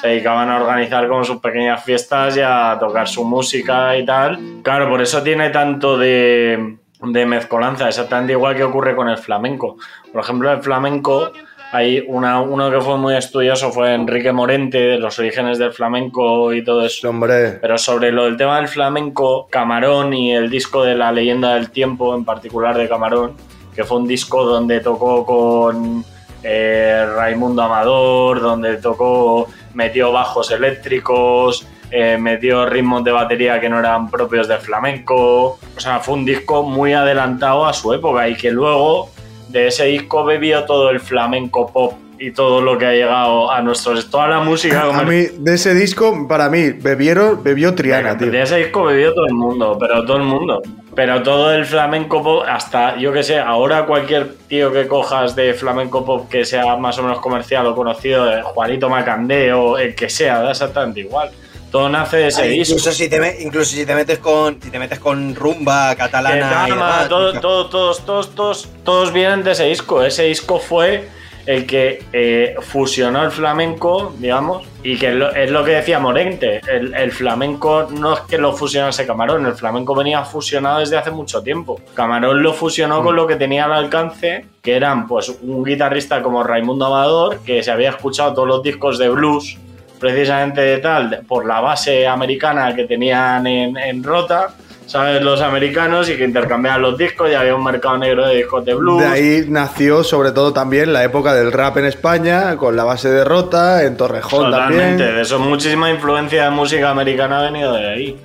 se dedicaban a organizar como sus pequeñas fiestas y a tocar su música y tal. Claro, por eso tiene tanto de, de mezcolanza, exactamente igual que ocurre con el flamenco. Por ejemplo, el flamenco hay una, uno que fue muy estudioso fue Enrique Morente, de los orígenes del flamenco y todo eso. Hombre, Pero sobre lo del tema del flamenco, Camarón y el disco de la leyenda del tiempo, en particular de Camarón, que fue un disco donde tocó con eh, Raimundo Amador, donde tocó, metió bajos eléctricos, eh, metió ritmos de batería que no eran propios del flamenco. O sea, fue un disco muy adelantado a su época y que luego de ese disco bebió todo el flamenco pop y todo lo que ha llegado a nuestros. toda la música a mí, de ese disco, para mí, bebieron, bebió Triana, tío. De ese disco bebió todo el mundo, pero todo el mundo. Pero todo el flamenco pop, hasta yo que sé, ahora cualquier tío que cojas de flamenco pop que sea más o menos comercial o conocido, eh, Juanito Macandé o el que sea, da exactamente igual. Todo nace de ese Ay, disco. incluso si te me- incluso si te metes con si te metes con rumba catalana y Dama, demás, todo- todo- todos, todos, todos, todos vienen de ese disco. Ese disco fue el que eh, fusionó el flamenco, digamos, y que lo- es lo que decía Morente. El, el flamenco no es que lo fusionase Camarón, el flamenco venía fusionado desde hace mucho tiempo. Camarón lo fusionó con lo que tenía al alcance, que eran pues un guitarrista como Raimundo Amador, que se había escuchado todos los discos de blues precisamente de tal, por la base americana que tenían en, en Rota, ¿sabes? Los americanos y que intercambiaban los discos y había un mercado negro de discos de blues. De ahí nació sobre todo también la época del rap en España, con la base de Rota, en Torrejón Totalmente, también. de eso muchísima influencia de música americana ha venido de ahí.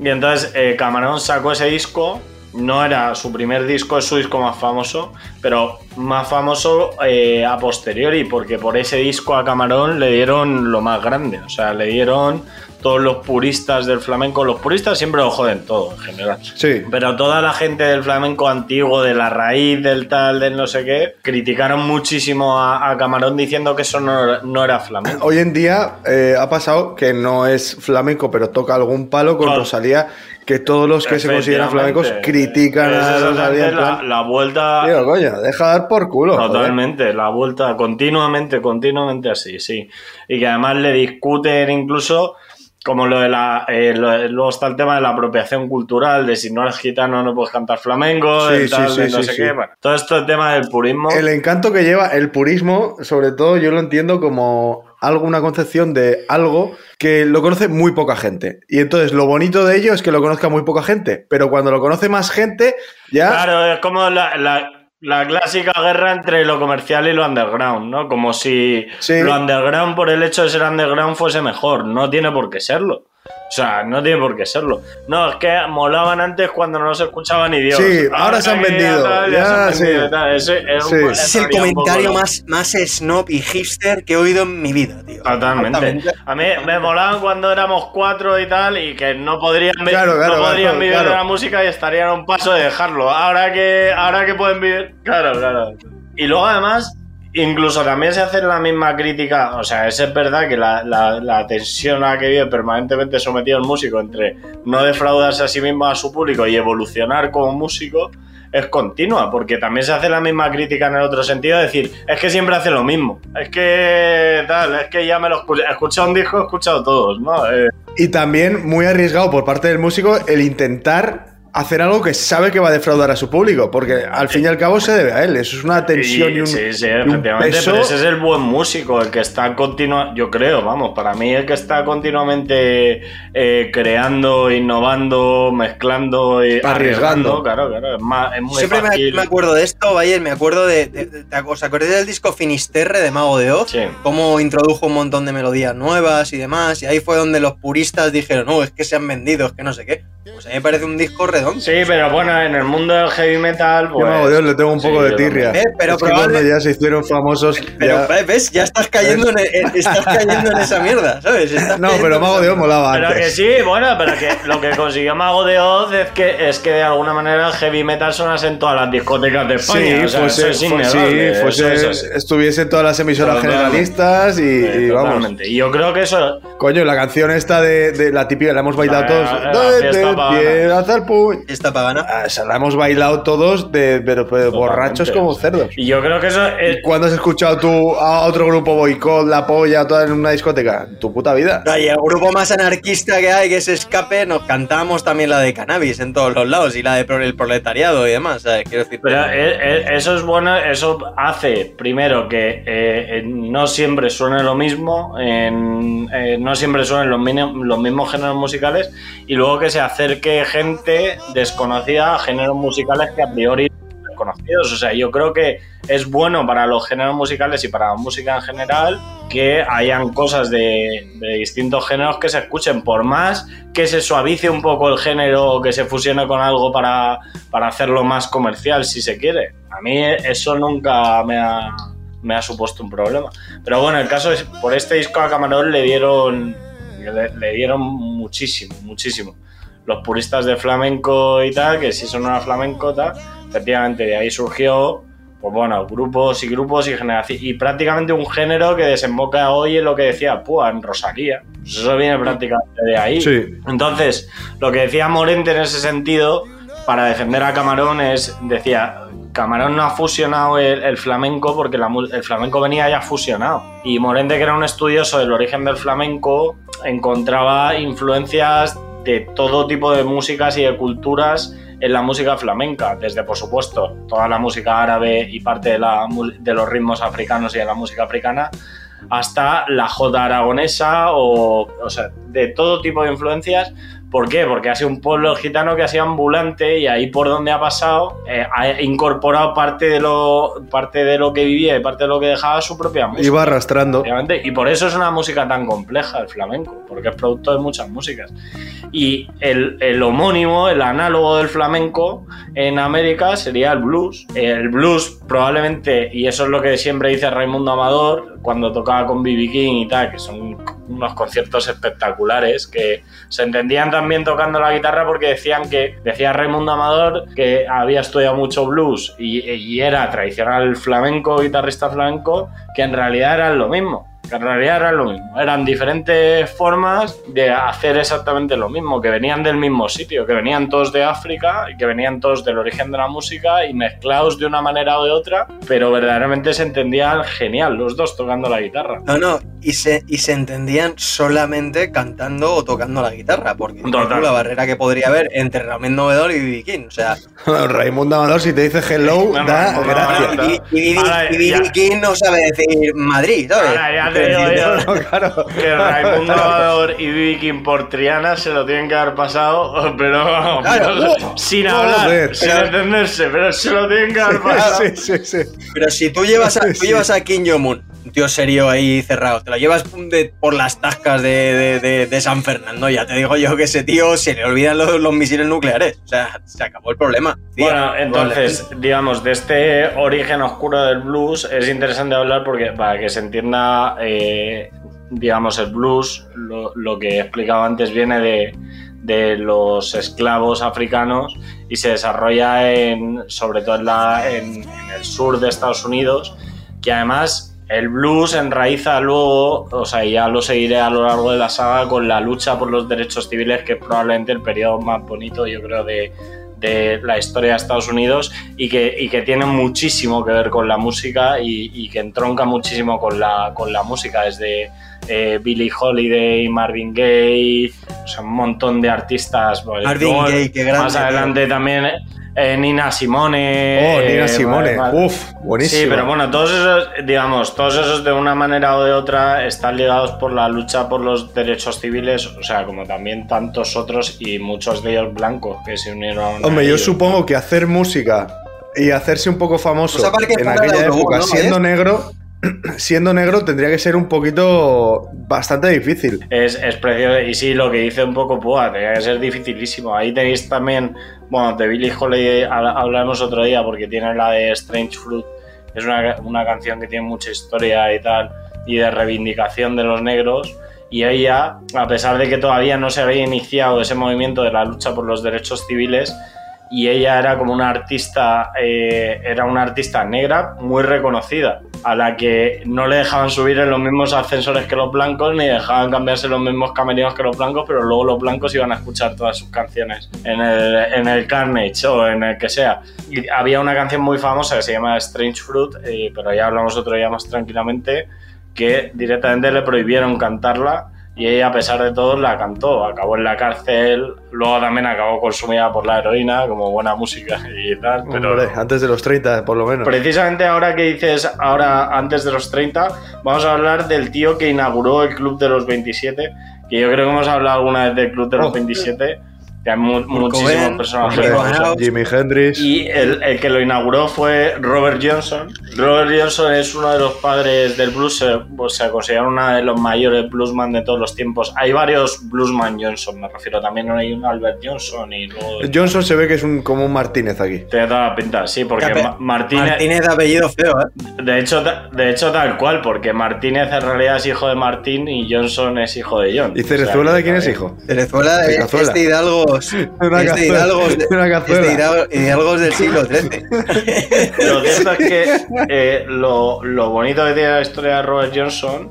Y entonces eh, Camarón sacó ese disco no era su primer disco, es su disco más famoso, pero más famoso eh, a posteriori, porque por ese disco a Camarón le dieron lo más grande, o sea, le dieron todos los puristas del flamenco, los puristas siempre lo joden todo en general. Sí. Pero toda la gente del flamenco antiguo, de la raíz, del tal, del no sé qué, criticaron muchísimo a, a Camarón diciendo que eso no, no era flamenco. Hoy en día eh, ha pasado que no es flamenco, pero toca algún palo con Claro. Rosalía, que todos los que se consideran flamencos critican Es a la, vuelta. Tío, coño, deja dar por culo. joder. Totalmente, la vuelta continuamente, continuamente así, sí. Y que además le discuten incluso como lo de la. eh, lo- luego está el tema de la apropiación cultural, de si no eres gitano no puedes cantar flamenco, Sí, tal, sí, no sé qué. Bueno, todo esto el tema del purismo. El encanto que lleva el purismo, sobre todo yo lo entiendo como algo, una concepción de algo que lo conoce muy poca gente. Y entonces lo bonito de ello es que lo conozca muy poca gente. Pero cuando lo conoce más gente, ya. Claro, es como la, la- la clásica guerra entre lo comercial y lo underground, ¿no? Como si Sí. lo underground por el hecho de ser underground fuese mejor. No tiene por qué serlo. O sea, no tiene por qué serlo. No, es que molaban antes cuando no se escuchaba ni Dios. Sí, ahora se han vendido, tal, ya, se han sí. vendido, tal. Ese es Sí. El poco comentario más, más snob y hipster que he oído en mi vida, tío. Totalmente. A mí me molaban cuando éramos cuatro y tal, y que no podrían, Claro, claro, no podrían claro, vivir claro. de la música y estarían a un paso de dejarlo. Ahora que, ahora que pueden vivir. Claro, claro. Y luego además, incluso también se hace la misma crítica. O sea, es verdad que la, tensión a la que vive permanentemente sometido el músico entre no defraudarse a sí mismo a su público y evolucionar como músico. Es continua, porque también se hace la misma crítica en el otro sentido, de decir, es que siempre hace lo mismo, es que tal, es que ya me lo escuché, he escuchado un disco, he escuchado todos, ¿no? Eh, Y también muy arriesgado por parte del músico el intentar hacer algo que sabe que va a defraudar a su público. Porque al fin y al cabo se debe a él. Eso es una tensión y, un, sí, sí, y un efectivamente, peso. pero ese es el buen músico, el que está continua, yo creo, vamos, para mí el que está continuamente eh, creando, innovando, mezclando y Arriesgando. Claro, claro, es, más, es muy Siempre me, fácil. me acuerdo de esto, Bayer, me acuerdo de, de- de- de- ¿Os acordáis del disco Finisterre de Mago de Oz? Sí. Cómo introdujo un montón de melodías nuevas y demás, y ahí fue donde los puristas dijeron, no, es que se han vendido, es que no sé qué. Pues a mí me parece un disco redondo. Sí, pero bueno, en el mundo del heavy metal, Yo, pues. mago Dios, le tengo un sí, poco de yo tirria. Eh, pero es que probable- cuando ya se hicieron famosos. Pero ya- ves, ya estás cayendo en, en- estás cayendo en esa mierda, ¿sabes? Estás No, pero Mago Dios mierda. molaba Pero que antes. sí, bueno, pero que lo que consiguió Mago de Oz es que, es que de alguna manera el heavy metal sonase en todas las discotecas de Sí, España. o sea, fuese, eso es sí, innegable, eso fuese- es así. estuviese en todas las emisoras Totalmente. generalistas y, Eh, y vamos. Y yo creo que eso. Coño, la canción esta de, de la típica, la hemos bailado La- todos. la Desde fiesta el pagana. pie hasta el puño. Esta pagana. Ah, la hemos bailado todos de, pero, pero borrachos como cerdos. Y yo creo que eso es. ¿Cuándo has escuchado tú a otro grupo boicot, la polla, toda en una discoteca? Tu puta vida. Y el grupo más anarquista que hay, que es Escape, nos cantamos también la de cannabis en todos los lados y la de pro- el proletariado y demás, ¿sabes? Quiero decir. Pero eh, eh, eso es bueno, eso hace primero que eh, no siempre suene lo mismo, en- eh, no siempre suenen los mismos géneros musicales y luego que se acerque gente desconocida a géneros musicales que a priori son desconocidos. O sea, yo creo que es bueno para los géneros musicales y para la música en general que hayan cosas de, distintos géneros que se escuchen, por más que se suavice un poco el género o que se fusione con algo para, para hacerlo más comercial, si se quiere. A mí eso nunca me ha, me ha supuesto un problema. Pero bueno, el caso es, por este disco a Camarón le dieron, le dieron muchísimo, muchísimo. Los puristas de flamenco y tal, que si eso no era flamenco, tal, efectivamente de ahí surgió, pues bueno, grupos y grupos y generaciones. Y prácticamente un género que desemboca hoy en lo que decía Púa, en Rosalía. Pues eso viene prácticamente de ahí. Sí. Entonces, lo que decía Morente en ese sentido, para defender a Camarón, es, decía, Camarón no ha fusionado el, el flamenco porque la el flamenco venía ya fusionado. Y Morente, que era un estudioso del origen del flamenco, encontraba influencias de todo tipo de músicas y de culturas en la música flamenca, desde por supuesto toda la música árabe y parte de, la de los ritmos africanos y de la música africana, hasta la jota aragonesa o, o sea, de todo tipo de influencias. ¿Por qué? Porque ha sido un pueblo gitano que ha sido ambulante y ahí por donde ha pasado eh, ha incorporado parte de, lo, parte de lo que vivía y parte de lo que dejaba su propia música. Iba arrastrando. Y por eso es una música tan compleja el flamenco, porque es producto de muchas músicas. Y el, el homónimo, el análogo del flamenco, en América sería el blues. El blues probablemente, y eso es lo que siempre dice Raimundo Amador cuando tocaba con B.B. King y tal, que son unos conciertos espectaculares, que se entendían también tocando la guitarra porque decían que, decía Raimundo Amador, que había estudiado mucho blues y, y era tradicional flamenco, guitarrista flamenco, que en realidad eran lo mismo que en realidad era lo mismo. Eran diferentes formas de hacer exactamente lo mismo, que venían del mismo sitio, que venían todos de África y que venían todos del origen de la música y mezclados de una manera o de otra, pero verdaderamente se entendían genial los dos tocando la guitarra. No, no, y se, y se entendían solamente cantando o tocando la guitarra, porque Total. la barrera que podría haber entre Ramen Novedor y B.B. King. O sea, Raimundo Amador, si te dice hello, No, no, da no, gracias. y, y. King no sabe decir Madrid, ¿sabes? Ahora, ya te Quiero digo decir, yo. No, claro. Que Raimundo y Viking por Triana se lo tienen que haber pasado, pero Claro. sin Joder. hablar, sin Pero- entenderse, pero se lo tienen que haber pasado. Sí, sí, sí. Pero si tú llevas a, tú llevas a Kim Jong-un, un tío serio ahí cerrado, te lo llevas de- por las tascas de, de- de- de San Fernando, ya te digo yo que ese tío se le olvidan los, los misiles nucleares. O sea, se acabó el problema. tío. Bueno, entonces, digamos, de este origen oscuro del blues es interesante hablar porque para que se entienda, eh, digamos, el blues, lo, lo que explicaba antes viene de, de los esclavos africanos y se desarrolla en, sobre todo en, la- en- en el sur de Estados Unidos, que además el blues enraiza luego, o sea, ya lo seguiré a lo largo de la saga con la lucha por los derechos civiles, que es probablemente el periodo más bonito, yo creo, de, de la historia de Estados Unidos y que, y que tiene muchísimo que ver con la música y, y que entronca muchísimo con la, con la música, desde eh, Billie Holiday, Marvin Gaye, o sea, un montón de artistas. pues, Marvin Gaye, qué grande, Más tío. adelante también eh, Nina Simone. Oh, Nina eh, Simone. vale, vale. Uf, buenísimo. Sí, pero bueno, todos esos, digamos, todos esos de una manera o de otra están ligados por la lucha por los derechos civiles, o sea, como también tantos otros y muchos de ellos blancos que se unieron. a Hombre, yo ellos. supongo que hacer música y hacerse un poco famoso Pues en aquella época ¿no? siendo negro, siendo negro tendría que ser un poquito bastante difícil. Es, es precioso. Y sí, lo que dice un poco Púa, tenía que ser dificilísimo. Ahí tenéis también, bueno, de Billie Holiday habl- hablaremos otro día porque tiene la de Strange Fruit. Es una, una canción que tiene mucha historia y tal, y de reivindicación de los negros. Y ella, a pesar de que todavía no se había iniciado ese movimiento de la lucha por los derechos civiles, y ella era como una artista, eh, era una artista negra muy reconocida, a la que no le dejaban subir en los mismos ascensores que los blancos, ni dejaban cambiarse los mismos camerinos que los blancos, pero luego los blancos iban a escuchar todas sus canciones en el, en el Carnage o en el que sea. Y había una canción muy famosa que se llama Strange Fruit, eh, pero ya hablamos otro día más tranquilamente, que directamente le prohibieron cantarla y ella a pesar de todo la cantó, acabó en la cárcel, luego también acabó consumida por la heroína como buena música y tal, pero Hombre, antes de los 30, por lo menos. precisamente ahora que dices, ahora antes de los 30, vamos a hablar del tío que inauguró el Club de los 27, que yo creo que hemos hablado alguna vez del Club de los Oh. 27, que hay mu- muchísimos personajes. Jimi Hendrix. Y el, el que lo inauguró fue Robert Johnson. Robert Johnson es uno de los padres del blues, se, pues, se considera uno de los mayores bluesman de todos los tiempos. Hay varios bluesman Johnson, me refiero. También hay un Albert Johnson y luego... Johnson se ve que es un, como un Martínez aquí. Tiene toda la pinta, sí, porque Ma- Martínez, Martínez de apellido feo, ¿eh? De hecho, de hecho, tal cual, porque Martínez en realidad es hijo de Martín y Johnson es hijo de John. ¿Y O sea, Cerezuela de quién es hijo? Venezuela, De cazuela. este Hidalgos. Una este cazuela, Hidalgos, de- este Hidalgo- Hidalgos del siglo XIII. Lo cierto es que eh, lo, lo bonito que tiene la historia de Robert Johnson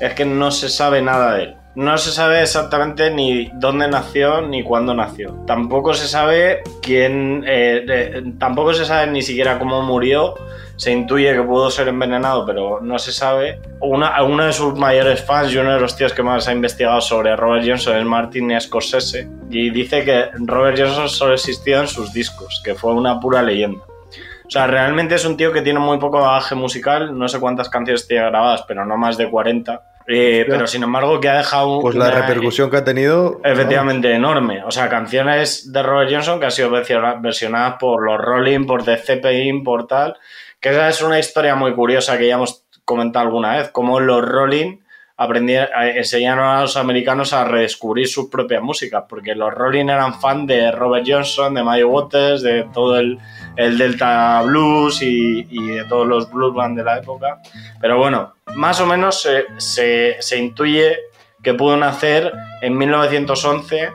es que no se sabe nada de él. No se sabe exactamente ni dónde nació ni cuándo nació. Tampoco se sabe quién. eh, eh, tampoco se sabe ni siquiera cómo murió. Se intuye que pudo ser envenenado, pero no se sabe. Una, uno de sus mayores fans y uno de los tíos que más ha investigado sobre Robert Johnson es Martin Scorsese. Y dice que Robert Johnson solo existía en sus discos, que fue una pura leyenda. O sea, realmente es un tío que tiene muy poco bagaje musical, no sé cuántas canciones tiene grabadas, pero no más de 40. Eh, pero sin embargo que ha dejado Pues la repercusión que ha tenido. efectivamente enorme. O sea, canciones de Robert Johnson que han sido versiona- versionadas por los Rolling, por The Zeppelin, por tal. Que esa es una historia muy curiosa que ya hemos comentado alguna vez, como los Rolling enseñaron a los americanos a redescubrir sus propias músicas, porque los Rolling eran fan de Robert Johnson, de Muddy Waters, de todo el, el Delta Blues y, y de todos los blues band de la época. Pero bueno, más o menos se, se, se intuye que pudo nacer en 1911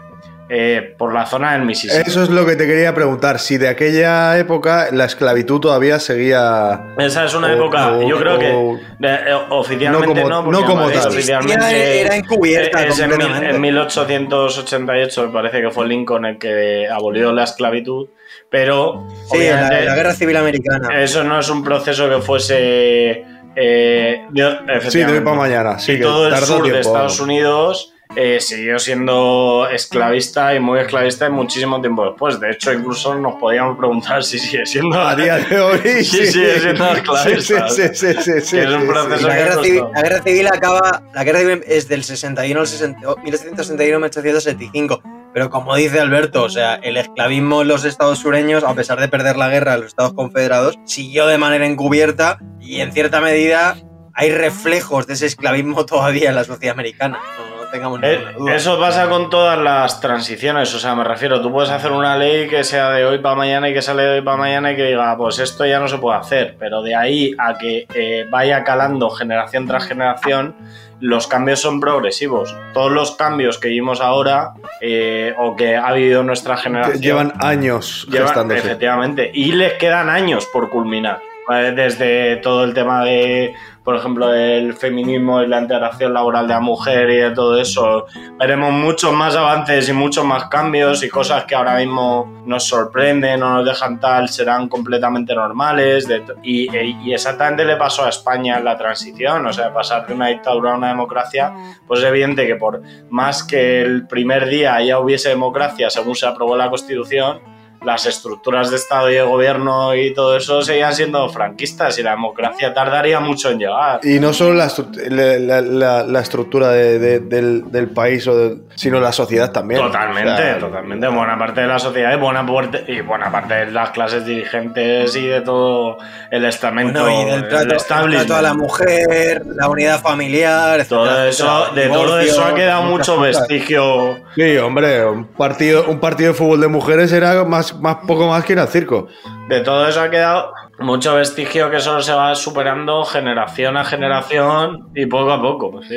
eh, por la zona del Mississippi. Eso es lo que te quería preguntar, si de aquella época la esclavitud todavía seguía... Esa es una o- época, o- yo creo que o- eh, eh, oficialmente No no, como- porque no como tal. oficialmente Era- era encubierta es en, mil- completamente. en 1888 me parece que fue Lincoln el que abolió la esclavitud, pero Sí, en la, obviamente, en la Guerra Civil Americana. eso no es un proceso que fuese eh, de, Sí, de hoy efectivamente. para mañana. Sí, y que todo el sur de Estados vamos. Unidos eh, siguió siendo esclavista y muy esclavista muchísimo tiempo después. De hecho, incluso nos podíamos preguntar si sigue siendo A día de hoy. Sí, sigue siendo esclavista. Sí, sí, sí, sí, es un proceso la, guerra civil, la guerra civil acaba. La guerra civil es del 61 al 60 oh, 1761-1875. Pero como dice Alberto, o sea, el esclavismo en los estados sureños, a pesar de perder la guerra en los estados confederados, siguió de manera encubierta y en cierta medida hay reflejos de ese esclavismo todavía en la sociedad americana. No tengamos Eh, ninguna duda. Eso pasa con todas las transiciones, o sea, me refiero, tú puedes hacer una ley que sea de hoy para mañana y que sale de hoy para mañana y que diga, pues esto ya no se puede hacer, pero de ahí a que eh, vaya calando generación tras generación, los cambios son progresivos. Todos los cambios que vimos ahora eh, o que ha vivido nuestra generación Llevan años Llevan- gestándose. efectivamente, y les quedan años por culminar. ¿Vale? Desde todo el tema de, por ejemplo, el feminismo y la integración laboral de la mujer y de todo eso, veremos muchos más avances y muchos más cambios y cosas que ahora mismo nos sorprenden o nos dejan tal, serán completamente normales. de y, e- y exactamente le pasó a España en la transición, o sea, pasar de una dictadura a una democracia, pues es evidente que por más que el primer día ya hubiese democracia según se aprobó la Constitución, las estructuras de Estado y de gobierno y todo eso seguían siendo franquistas y la democracia tardaría mucho en llegar. Y no solo la, la- la- la- estructura de- de- del, del país, o del- sino la sociedad también. Totalmente, O sea, totalmente. Buena parte de la sociedad y buena, parte, y buena parte de las clases dirigentes y de todo el estamento. Bueno, y del el trato, el trato a la mujer, la unidad familiar, etcétera, Todo eso, de todo eso ha quedado mucho cosas. vestigio. Sí, hombre, un partido, un partido de fútbol de mujeres era más, más poco más que ir al circo. De todo eso ha quedado mucho vestigio que solo se va superando generación a generación y poco a poco. pues.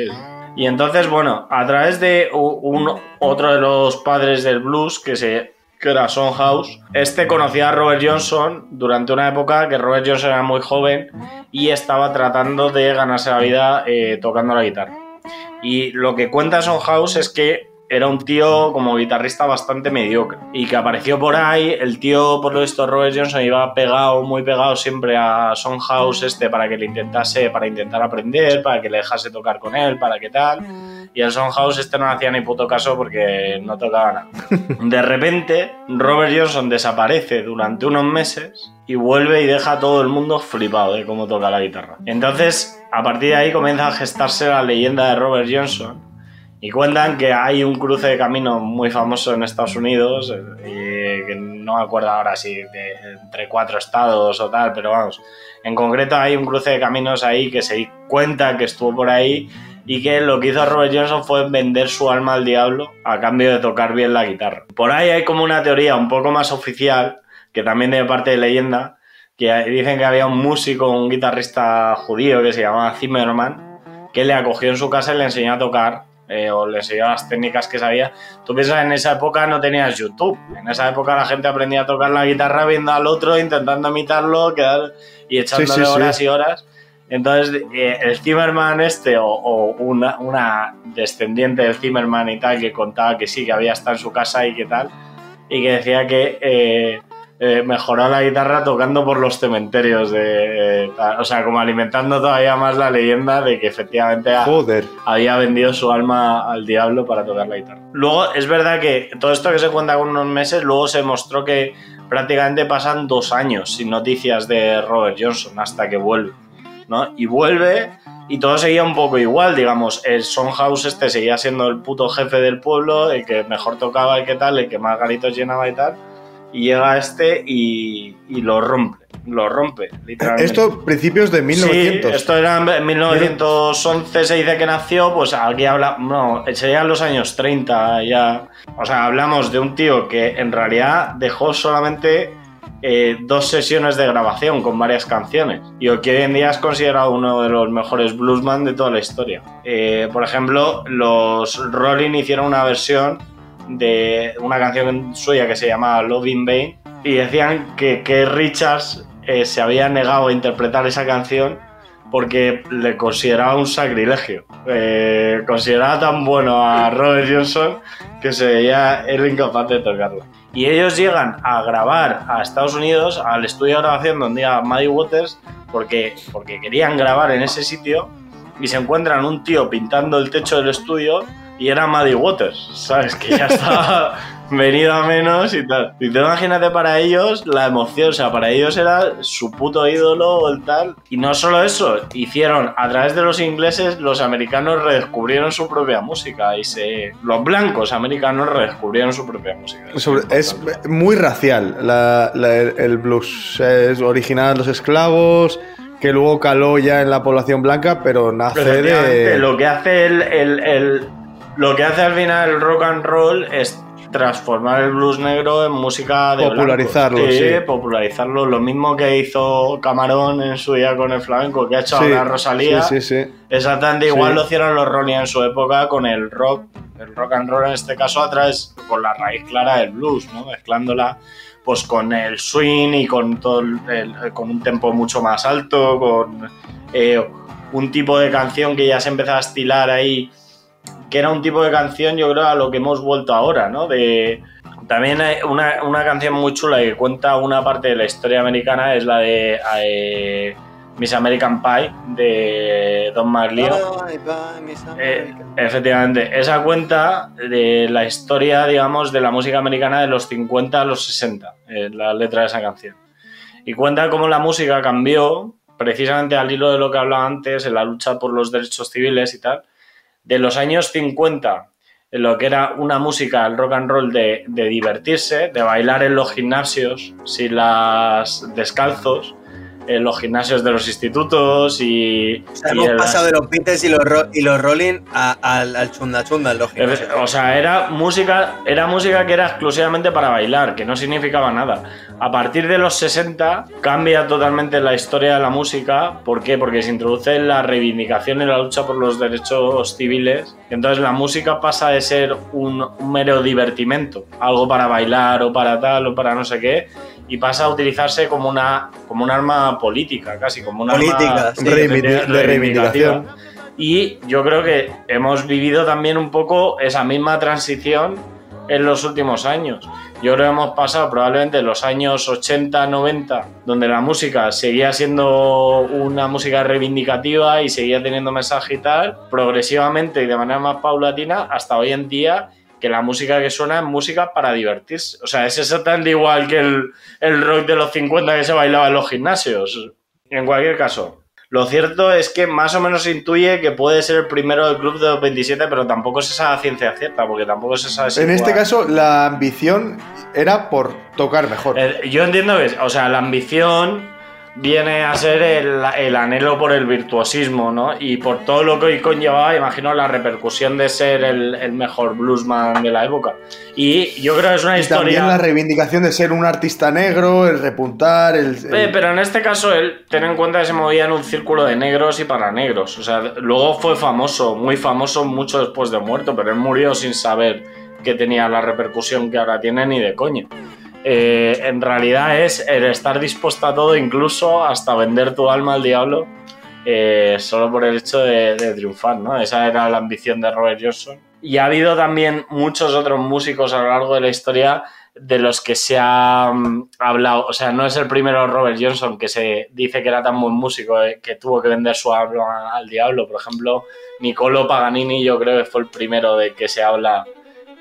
Y entonces, bueno, a través de un, otro de los padres del blues, que, se, que era Son House, este conocía a Robert Johnson durante una época que Robert Johnson era muy joven y estaba tratando de ganarse la vida eh, tocando la guitarra. Y lo que cuenta Son House es que era un tío como guitarrista bastante mediocre y que apareció por ahí. El tío, por lo visto, Robert Johnson iba pegado, muy pegado siempre a Son House este para que le intentase, para intentar aprender, para que le dejase tocar con él, para que tal. Y el Son House este no le hacía ni puto caso porque no tocaba nada. De repente, Robert Johnson desaparece durante unos meses y vuelve y deja a todo el mundo flipado de cómo toca la guitarra. Entonces, a partir de ahí comienza a gestarse la leyenda de Robert Johnson. Y cuentan que hay un cruce de camino muy famoso en Estados Unidos, eh, que no me acuerdo ahora si de, entre cuatro estados o tal, pero vamos, en concreto hay un cruce de caminos ahí que se cuenta que estuvo por ahí y que lo que hizo Robert Johnson fue vender su alma al diablo a cambio de tocar bien la guitarra. Por ahí hay como una teoría un poco más oficial, que también tiene parte de leyenda, que dicen que había un músico, un guitarrista judío que se llamaba Zimmerman, que le acogió en su casa y le enseñó a tocar, eh, o le enseñó las técnicas que sabía. Tú piensas, en esa época no tenías YouTube. En esa época la gente aprendía a tocar la guitarra viendo al otro, intentando imitarlo, quedar y echándole Sí, sí, sí. horas y horas. Entonces, eh, el Zimmerman este, o, o una, una descendiente del Zimmerman y tal, que contaba que sí, que había estado en su casa y que tal, y que decía que eh, eh, mejoró la guitarra tocando por los cementerios, de, eh, o sea, como alimentando todavía más la leyenda de que efectivamente ha- había vendido su alma al diablo para tocar la guitarra. Luego, es verdad que todo esto que se cuenta con unos meses, luego se mostró que prácticamente pasan dos años sin noticias de Robert Johnson hasta que vuelve. ¿no? Y vuelve y todo seguía un poco igual, digamos, el Son House este seguía siendo el puto jefe del pueblo, el que mejor tocaba y qué tal, el que más garitos llenaba y tal. Y llega este y, y lo rompe, lo rompe, literalmente. Esto principios de 1900. Sí, esto era en 1911, se dice que nació, pues aquí habla, no, serían los años 30 ya. O sea, hablamos de un tío que en realidad dejó solamente eh, dos sesiones de grabación con varias canciones y que hoy en día es considerado uno de los mejores bluesman de toda la historia. Eh, por ejemplo, los Rolling hicieron una versión de una canción suya que se llama Love in Vain y decían que, que Richards eh, se había negado a interpretar esa canción porque le consideraba un sacrilegio. Eh, consideraba tan bueno a Robert Johnson que se veía él incapaz de tocarla. Y ellos llegan a grabar a Estados Unidos, al estudio de grabación donde iba Maddie Waters, porque, porque querían grabar en ese sitio y se encuentran un tío pintando el techo del estudio y era Maddie Waters, ¿sabes? Que ya estaba venido a menos y tal. Y te imagínate para ellos la emoción, o sea, para ellos era su puto ídolo o el tal. Y no solo eso, hicieron a través de los ingleses, los americanos redescubrieron su propia música y se. Los blancos americanos redescubrieron su propia música. Sobre- es muy racial la- la- el blues. Es original de los esclavos, que luego caló ya en la población blanca, pero nace de. Lo que hace el, el- el- lo que hace al final el rock and roll es transformar el blues negro en música de Popularizarlo, sí. popularizarlo. Lo mismo que hizo Camarón en su día con el flamenco, que ha hecho Sí, ahora Rosalía. Sí, sí, sí. Exactamente igual lo hicieron los Rolling en su época con el rock, el rock and roll en este caso a través con la raíz clara del blues, ¿no? Mezclándola pues con el swing y con todo el, el- con un tempo mucho más alto, con eh, un tipo de canción que ya se empezaba a estilar ahí, que era un tipo de canción yo creo a lo que hemos vuelto ahora, ¿no? De también hay una, una canción muy chula que cuenta una parte de la historia americana es la de eh, Miss American Pie de Don McLeod. Eh, efectivamente, esa cuenta de la historia, digamos, de la música americana de los 50 a los 60, eh, la letra de esa canción. Y cuenta cómo la música cambió, precisamente al hilo de lo que hablaba antes, en la lucha por los derechos civiles y tal, de los años 50, en lo que era una música, el rock and roll de divertirse, de bailar en los gimnasios, sin las descalzos, en los gimnasios de los institutos y... O sea, y hemos en las- pasado de los Beatles y los, ro- y los Rolling a- al, al chunda chunda, lógico. Efe- O sea, era música, era música que era exclusivamente para bailar, que no significaba nada. A partir de los 60 cambia totalmente la historia de la música. ¿Por qué? Porque se introduce la reivindicación y la lucha por los derechos civiles. Entonces la música pasa de ser un, un mero divertimento, algo para bailar o para tal o para no sé qué, y pasa a utilizarse como una como un arma política, casi como una Política, sí. Reivindi- de reivindicación. y yo creo que hemos vivido también un poco esa misma transición en los últimos años. Yo creo que hemos pasado probablemente los años 80, 90, donde la música seguía siendo una música reivindicativa y seguía teniendo mensaje y tal, progresivamente y de manera más paulatina, hasta hoy en día que la música que suena es música para divertirse. O sea, es exactamente igual que el, el rock de los 50 que se bailaba en los gimnasios. En cualquier caso, lo cierto es que más o menos se intuye que puede ser el primero del club de los 27, pero tampoco es esa ciencia cierta, porque tampoco se sabe si En este caso, la ambición era por tocar mejor. Eh, Yo entiendo que, o sea, la ambición viene a ser el, el anhelo por el virtuosismo, ¿no? Y por todo lo que hoy conllevaba, imagino la repercusión de ser el, el mejor bluesman de la época. Y yo creo que es una Y también historia... la reivindicación de ser un artista negro, el repuntar, el. el- pero en este caso él, ten en cuenta que se movía en un círculo de negros y para negros. O sea, luego fue famoso, muy famoso mucho después de muerto, pero él murió sin saber que tenía la repercusión que ahora tiene ni de coña. Eh, en realidad es el estar dispuesto a todo, incluso hasta vender tu alma al diablo, eh, solo por el hecho de, de triunfar, ¿no? Esa era la ambición de Robert Johnson. Y ha habido también muchos otros músicos a lo largo de la historia de los que se ha mm, hablado. O sea, no es el primero Robert Johnson que se dice que era tan buen músico eh, que tuvo que vender su alma al diablo. Por ejemplo, Niccolo Paganini yo creo que fue el primero de que se habla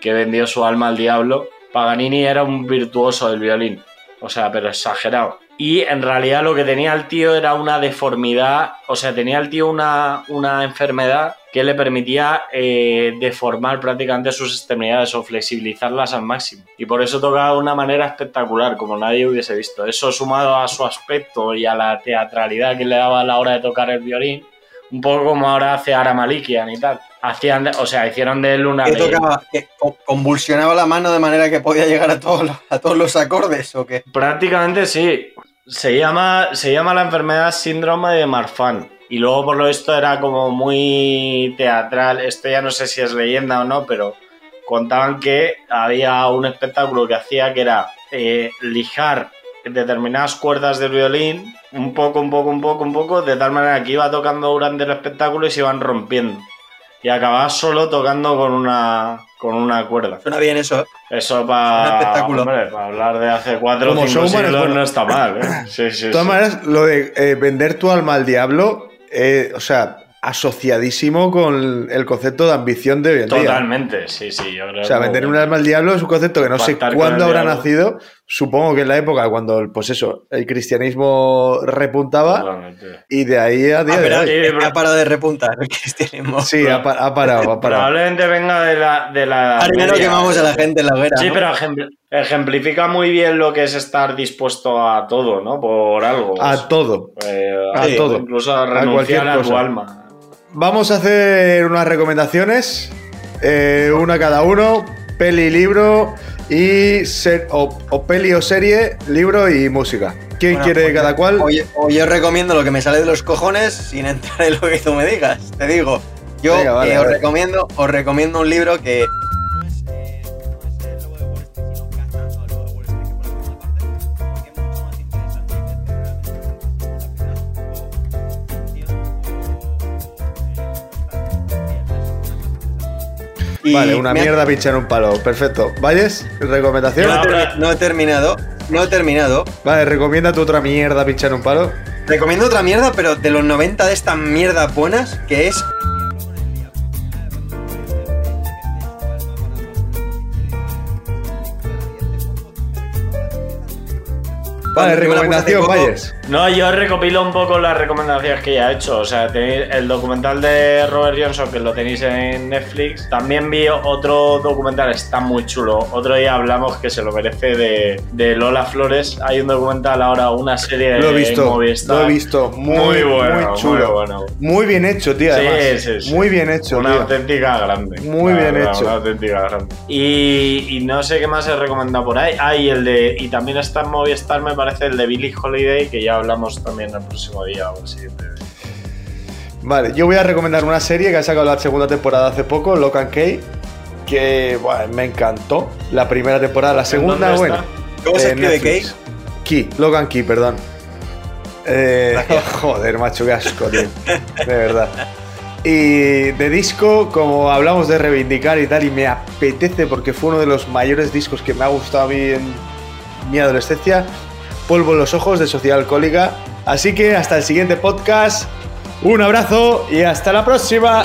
que vendió su alma al diablo. Paganini era un virtuoso del violín. O sea, pero exagerado. Y en realidad lo que tenía el tío era una deformidad, o sea, tenía el tío una, una enfermedad que le permitía eh, deformar prácticamente sus extremidades o flexibilizarlas al máximo. Y por eso tocaba de una manera espectacular, como nadie hubiese visto. Eso sumado a su aspecto y a la teatralidad que le daba a la hora de tocar el violín, un poco como ahora hace Ara y tal. Hacían, de- o sea, hicieron de él una ¿Qué leyenda. tocaba? ¿Que co- ¿Convulsionaba la mano de manera que podía llegar a todos los, a todos los acordes o qué? Prácticamente sí. Se llama, se llama la enfermedad síndrome de Marfan. Y luego, por lo visto, era como muy teatral. Esto ya no sé si es leyenda o no, pero contaban que había un espectáculo que hacía que era eh, lijar determinadas cuerdas del violín, un poco, un poco, un poco, un poco, de tal manera que iba tocando durante el espectáculo y se iban rompiendo. Y acababa solo tocando con una, con una cuerda. Suena bien eso, ¿eh? Eso Un para, espectáculo. para hablar de hace cuatro o Como cinco siglos bueno. no está mal, ¿eh? Sí, sí, De todas sí. maneras, lo de eh, vender tu alma al diablo, eh, o sea, asociadísimo con el concepto de ambición de hoy en día. Totalmente, sí, sí. Yo creo O sea, vender un alma al diablo es un concepto que no sé cuándo habrá diablo. nacido. Supongo que en la época cuando, pues eso, el cristianismo repuntaba Totalmente. y de ahí a día Ah, de pero hoy. pero- ha parado de repuntar el cristianismo. Sí, ha, pa- ha parado, ha parado. Probablemente venga de la. De la Primero quemamos a la gente en la hoguera. Sí, ¿no? pero ejempl- ejemplifica muy bien lo que es estar dispuesto a todo, ¿no? Por algo. A todo. Eh, a sí, todo. Incluso a cualquier renunciar a, tu cosa. alma. Vamos a hacer unas recomendaciones, eh, una cada uno, peli, libro y ser, o, o peli o serie, libro y música. ¿Quién Bueno, quiere pues cada yo- cual? O yo, o yo recomiendo lo que me sale de los cojones sin entrar en lo que tú me digas. Te digo, yo Venga, vale, eh, os, recomiendo, os recomiendo un libro que. Y Vale, una me ha- mierda pinchar un palo. Perfecto. ¿Valles? ¿Recomendación? Ahora- no he terminado. No he terminado. Vale, recomienda tu otra mierda pinchar un palo. Recomiendo otra mierda, pero de los 90 de estas mierdas buenas, que es Vale, recomendación, Valles. No, yo recopilo un poco las recomendaciones que ya he hecho. O sea, tenéis el documental de Robert Johnson, que lo tenéis en Netflix. También vi otro documental, está muy chulo. Otro día hablamos que se lo merece de, de Lola Flores. Hay un documental ahora, una serie Lo he de visto, Movistar. lo he visto. Muy, Muy bueno, muy chulo. muy bueno. Muy bien hecho, tío. Sí, además. sí, sí. Muy bien hecho, Una tío. auténtica grande. Muy La bien hecho. Una auténtica grande. Y, y no sé qué más he recomendado por ahí. Ah, y el de. Y también está en Movistar, me parece, el de Billie Holiday, que ya hablamos también el próximo día o el siguiente. Vale, yo voy a recomendar una serie que ha sacado la segunda temporada hace poco, Lock and Key, que bueno, me encantó. La primera temporada, la segunda, dónde bueno. ¿Cómo se escribe. Key, Lock and Key, perdón. Eh, joder, macho, qué asco, tío. De verdad. Y de disco, como hablamos de reivindicar y tal, y me apetece porque fue uno de los mayores discos que me ha gustado a mí en mi adolescencia, Polvo en los ojos de Sociedad Alcohólica. Así que hasta el siguiente podcast. Un abrazo y hasta la próxima.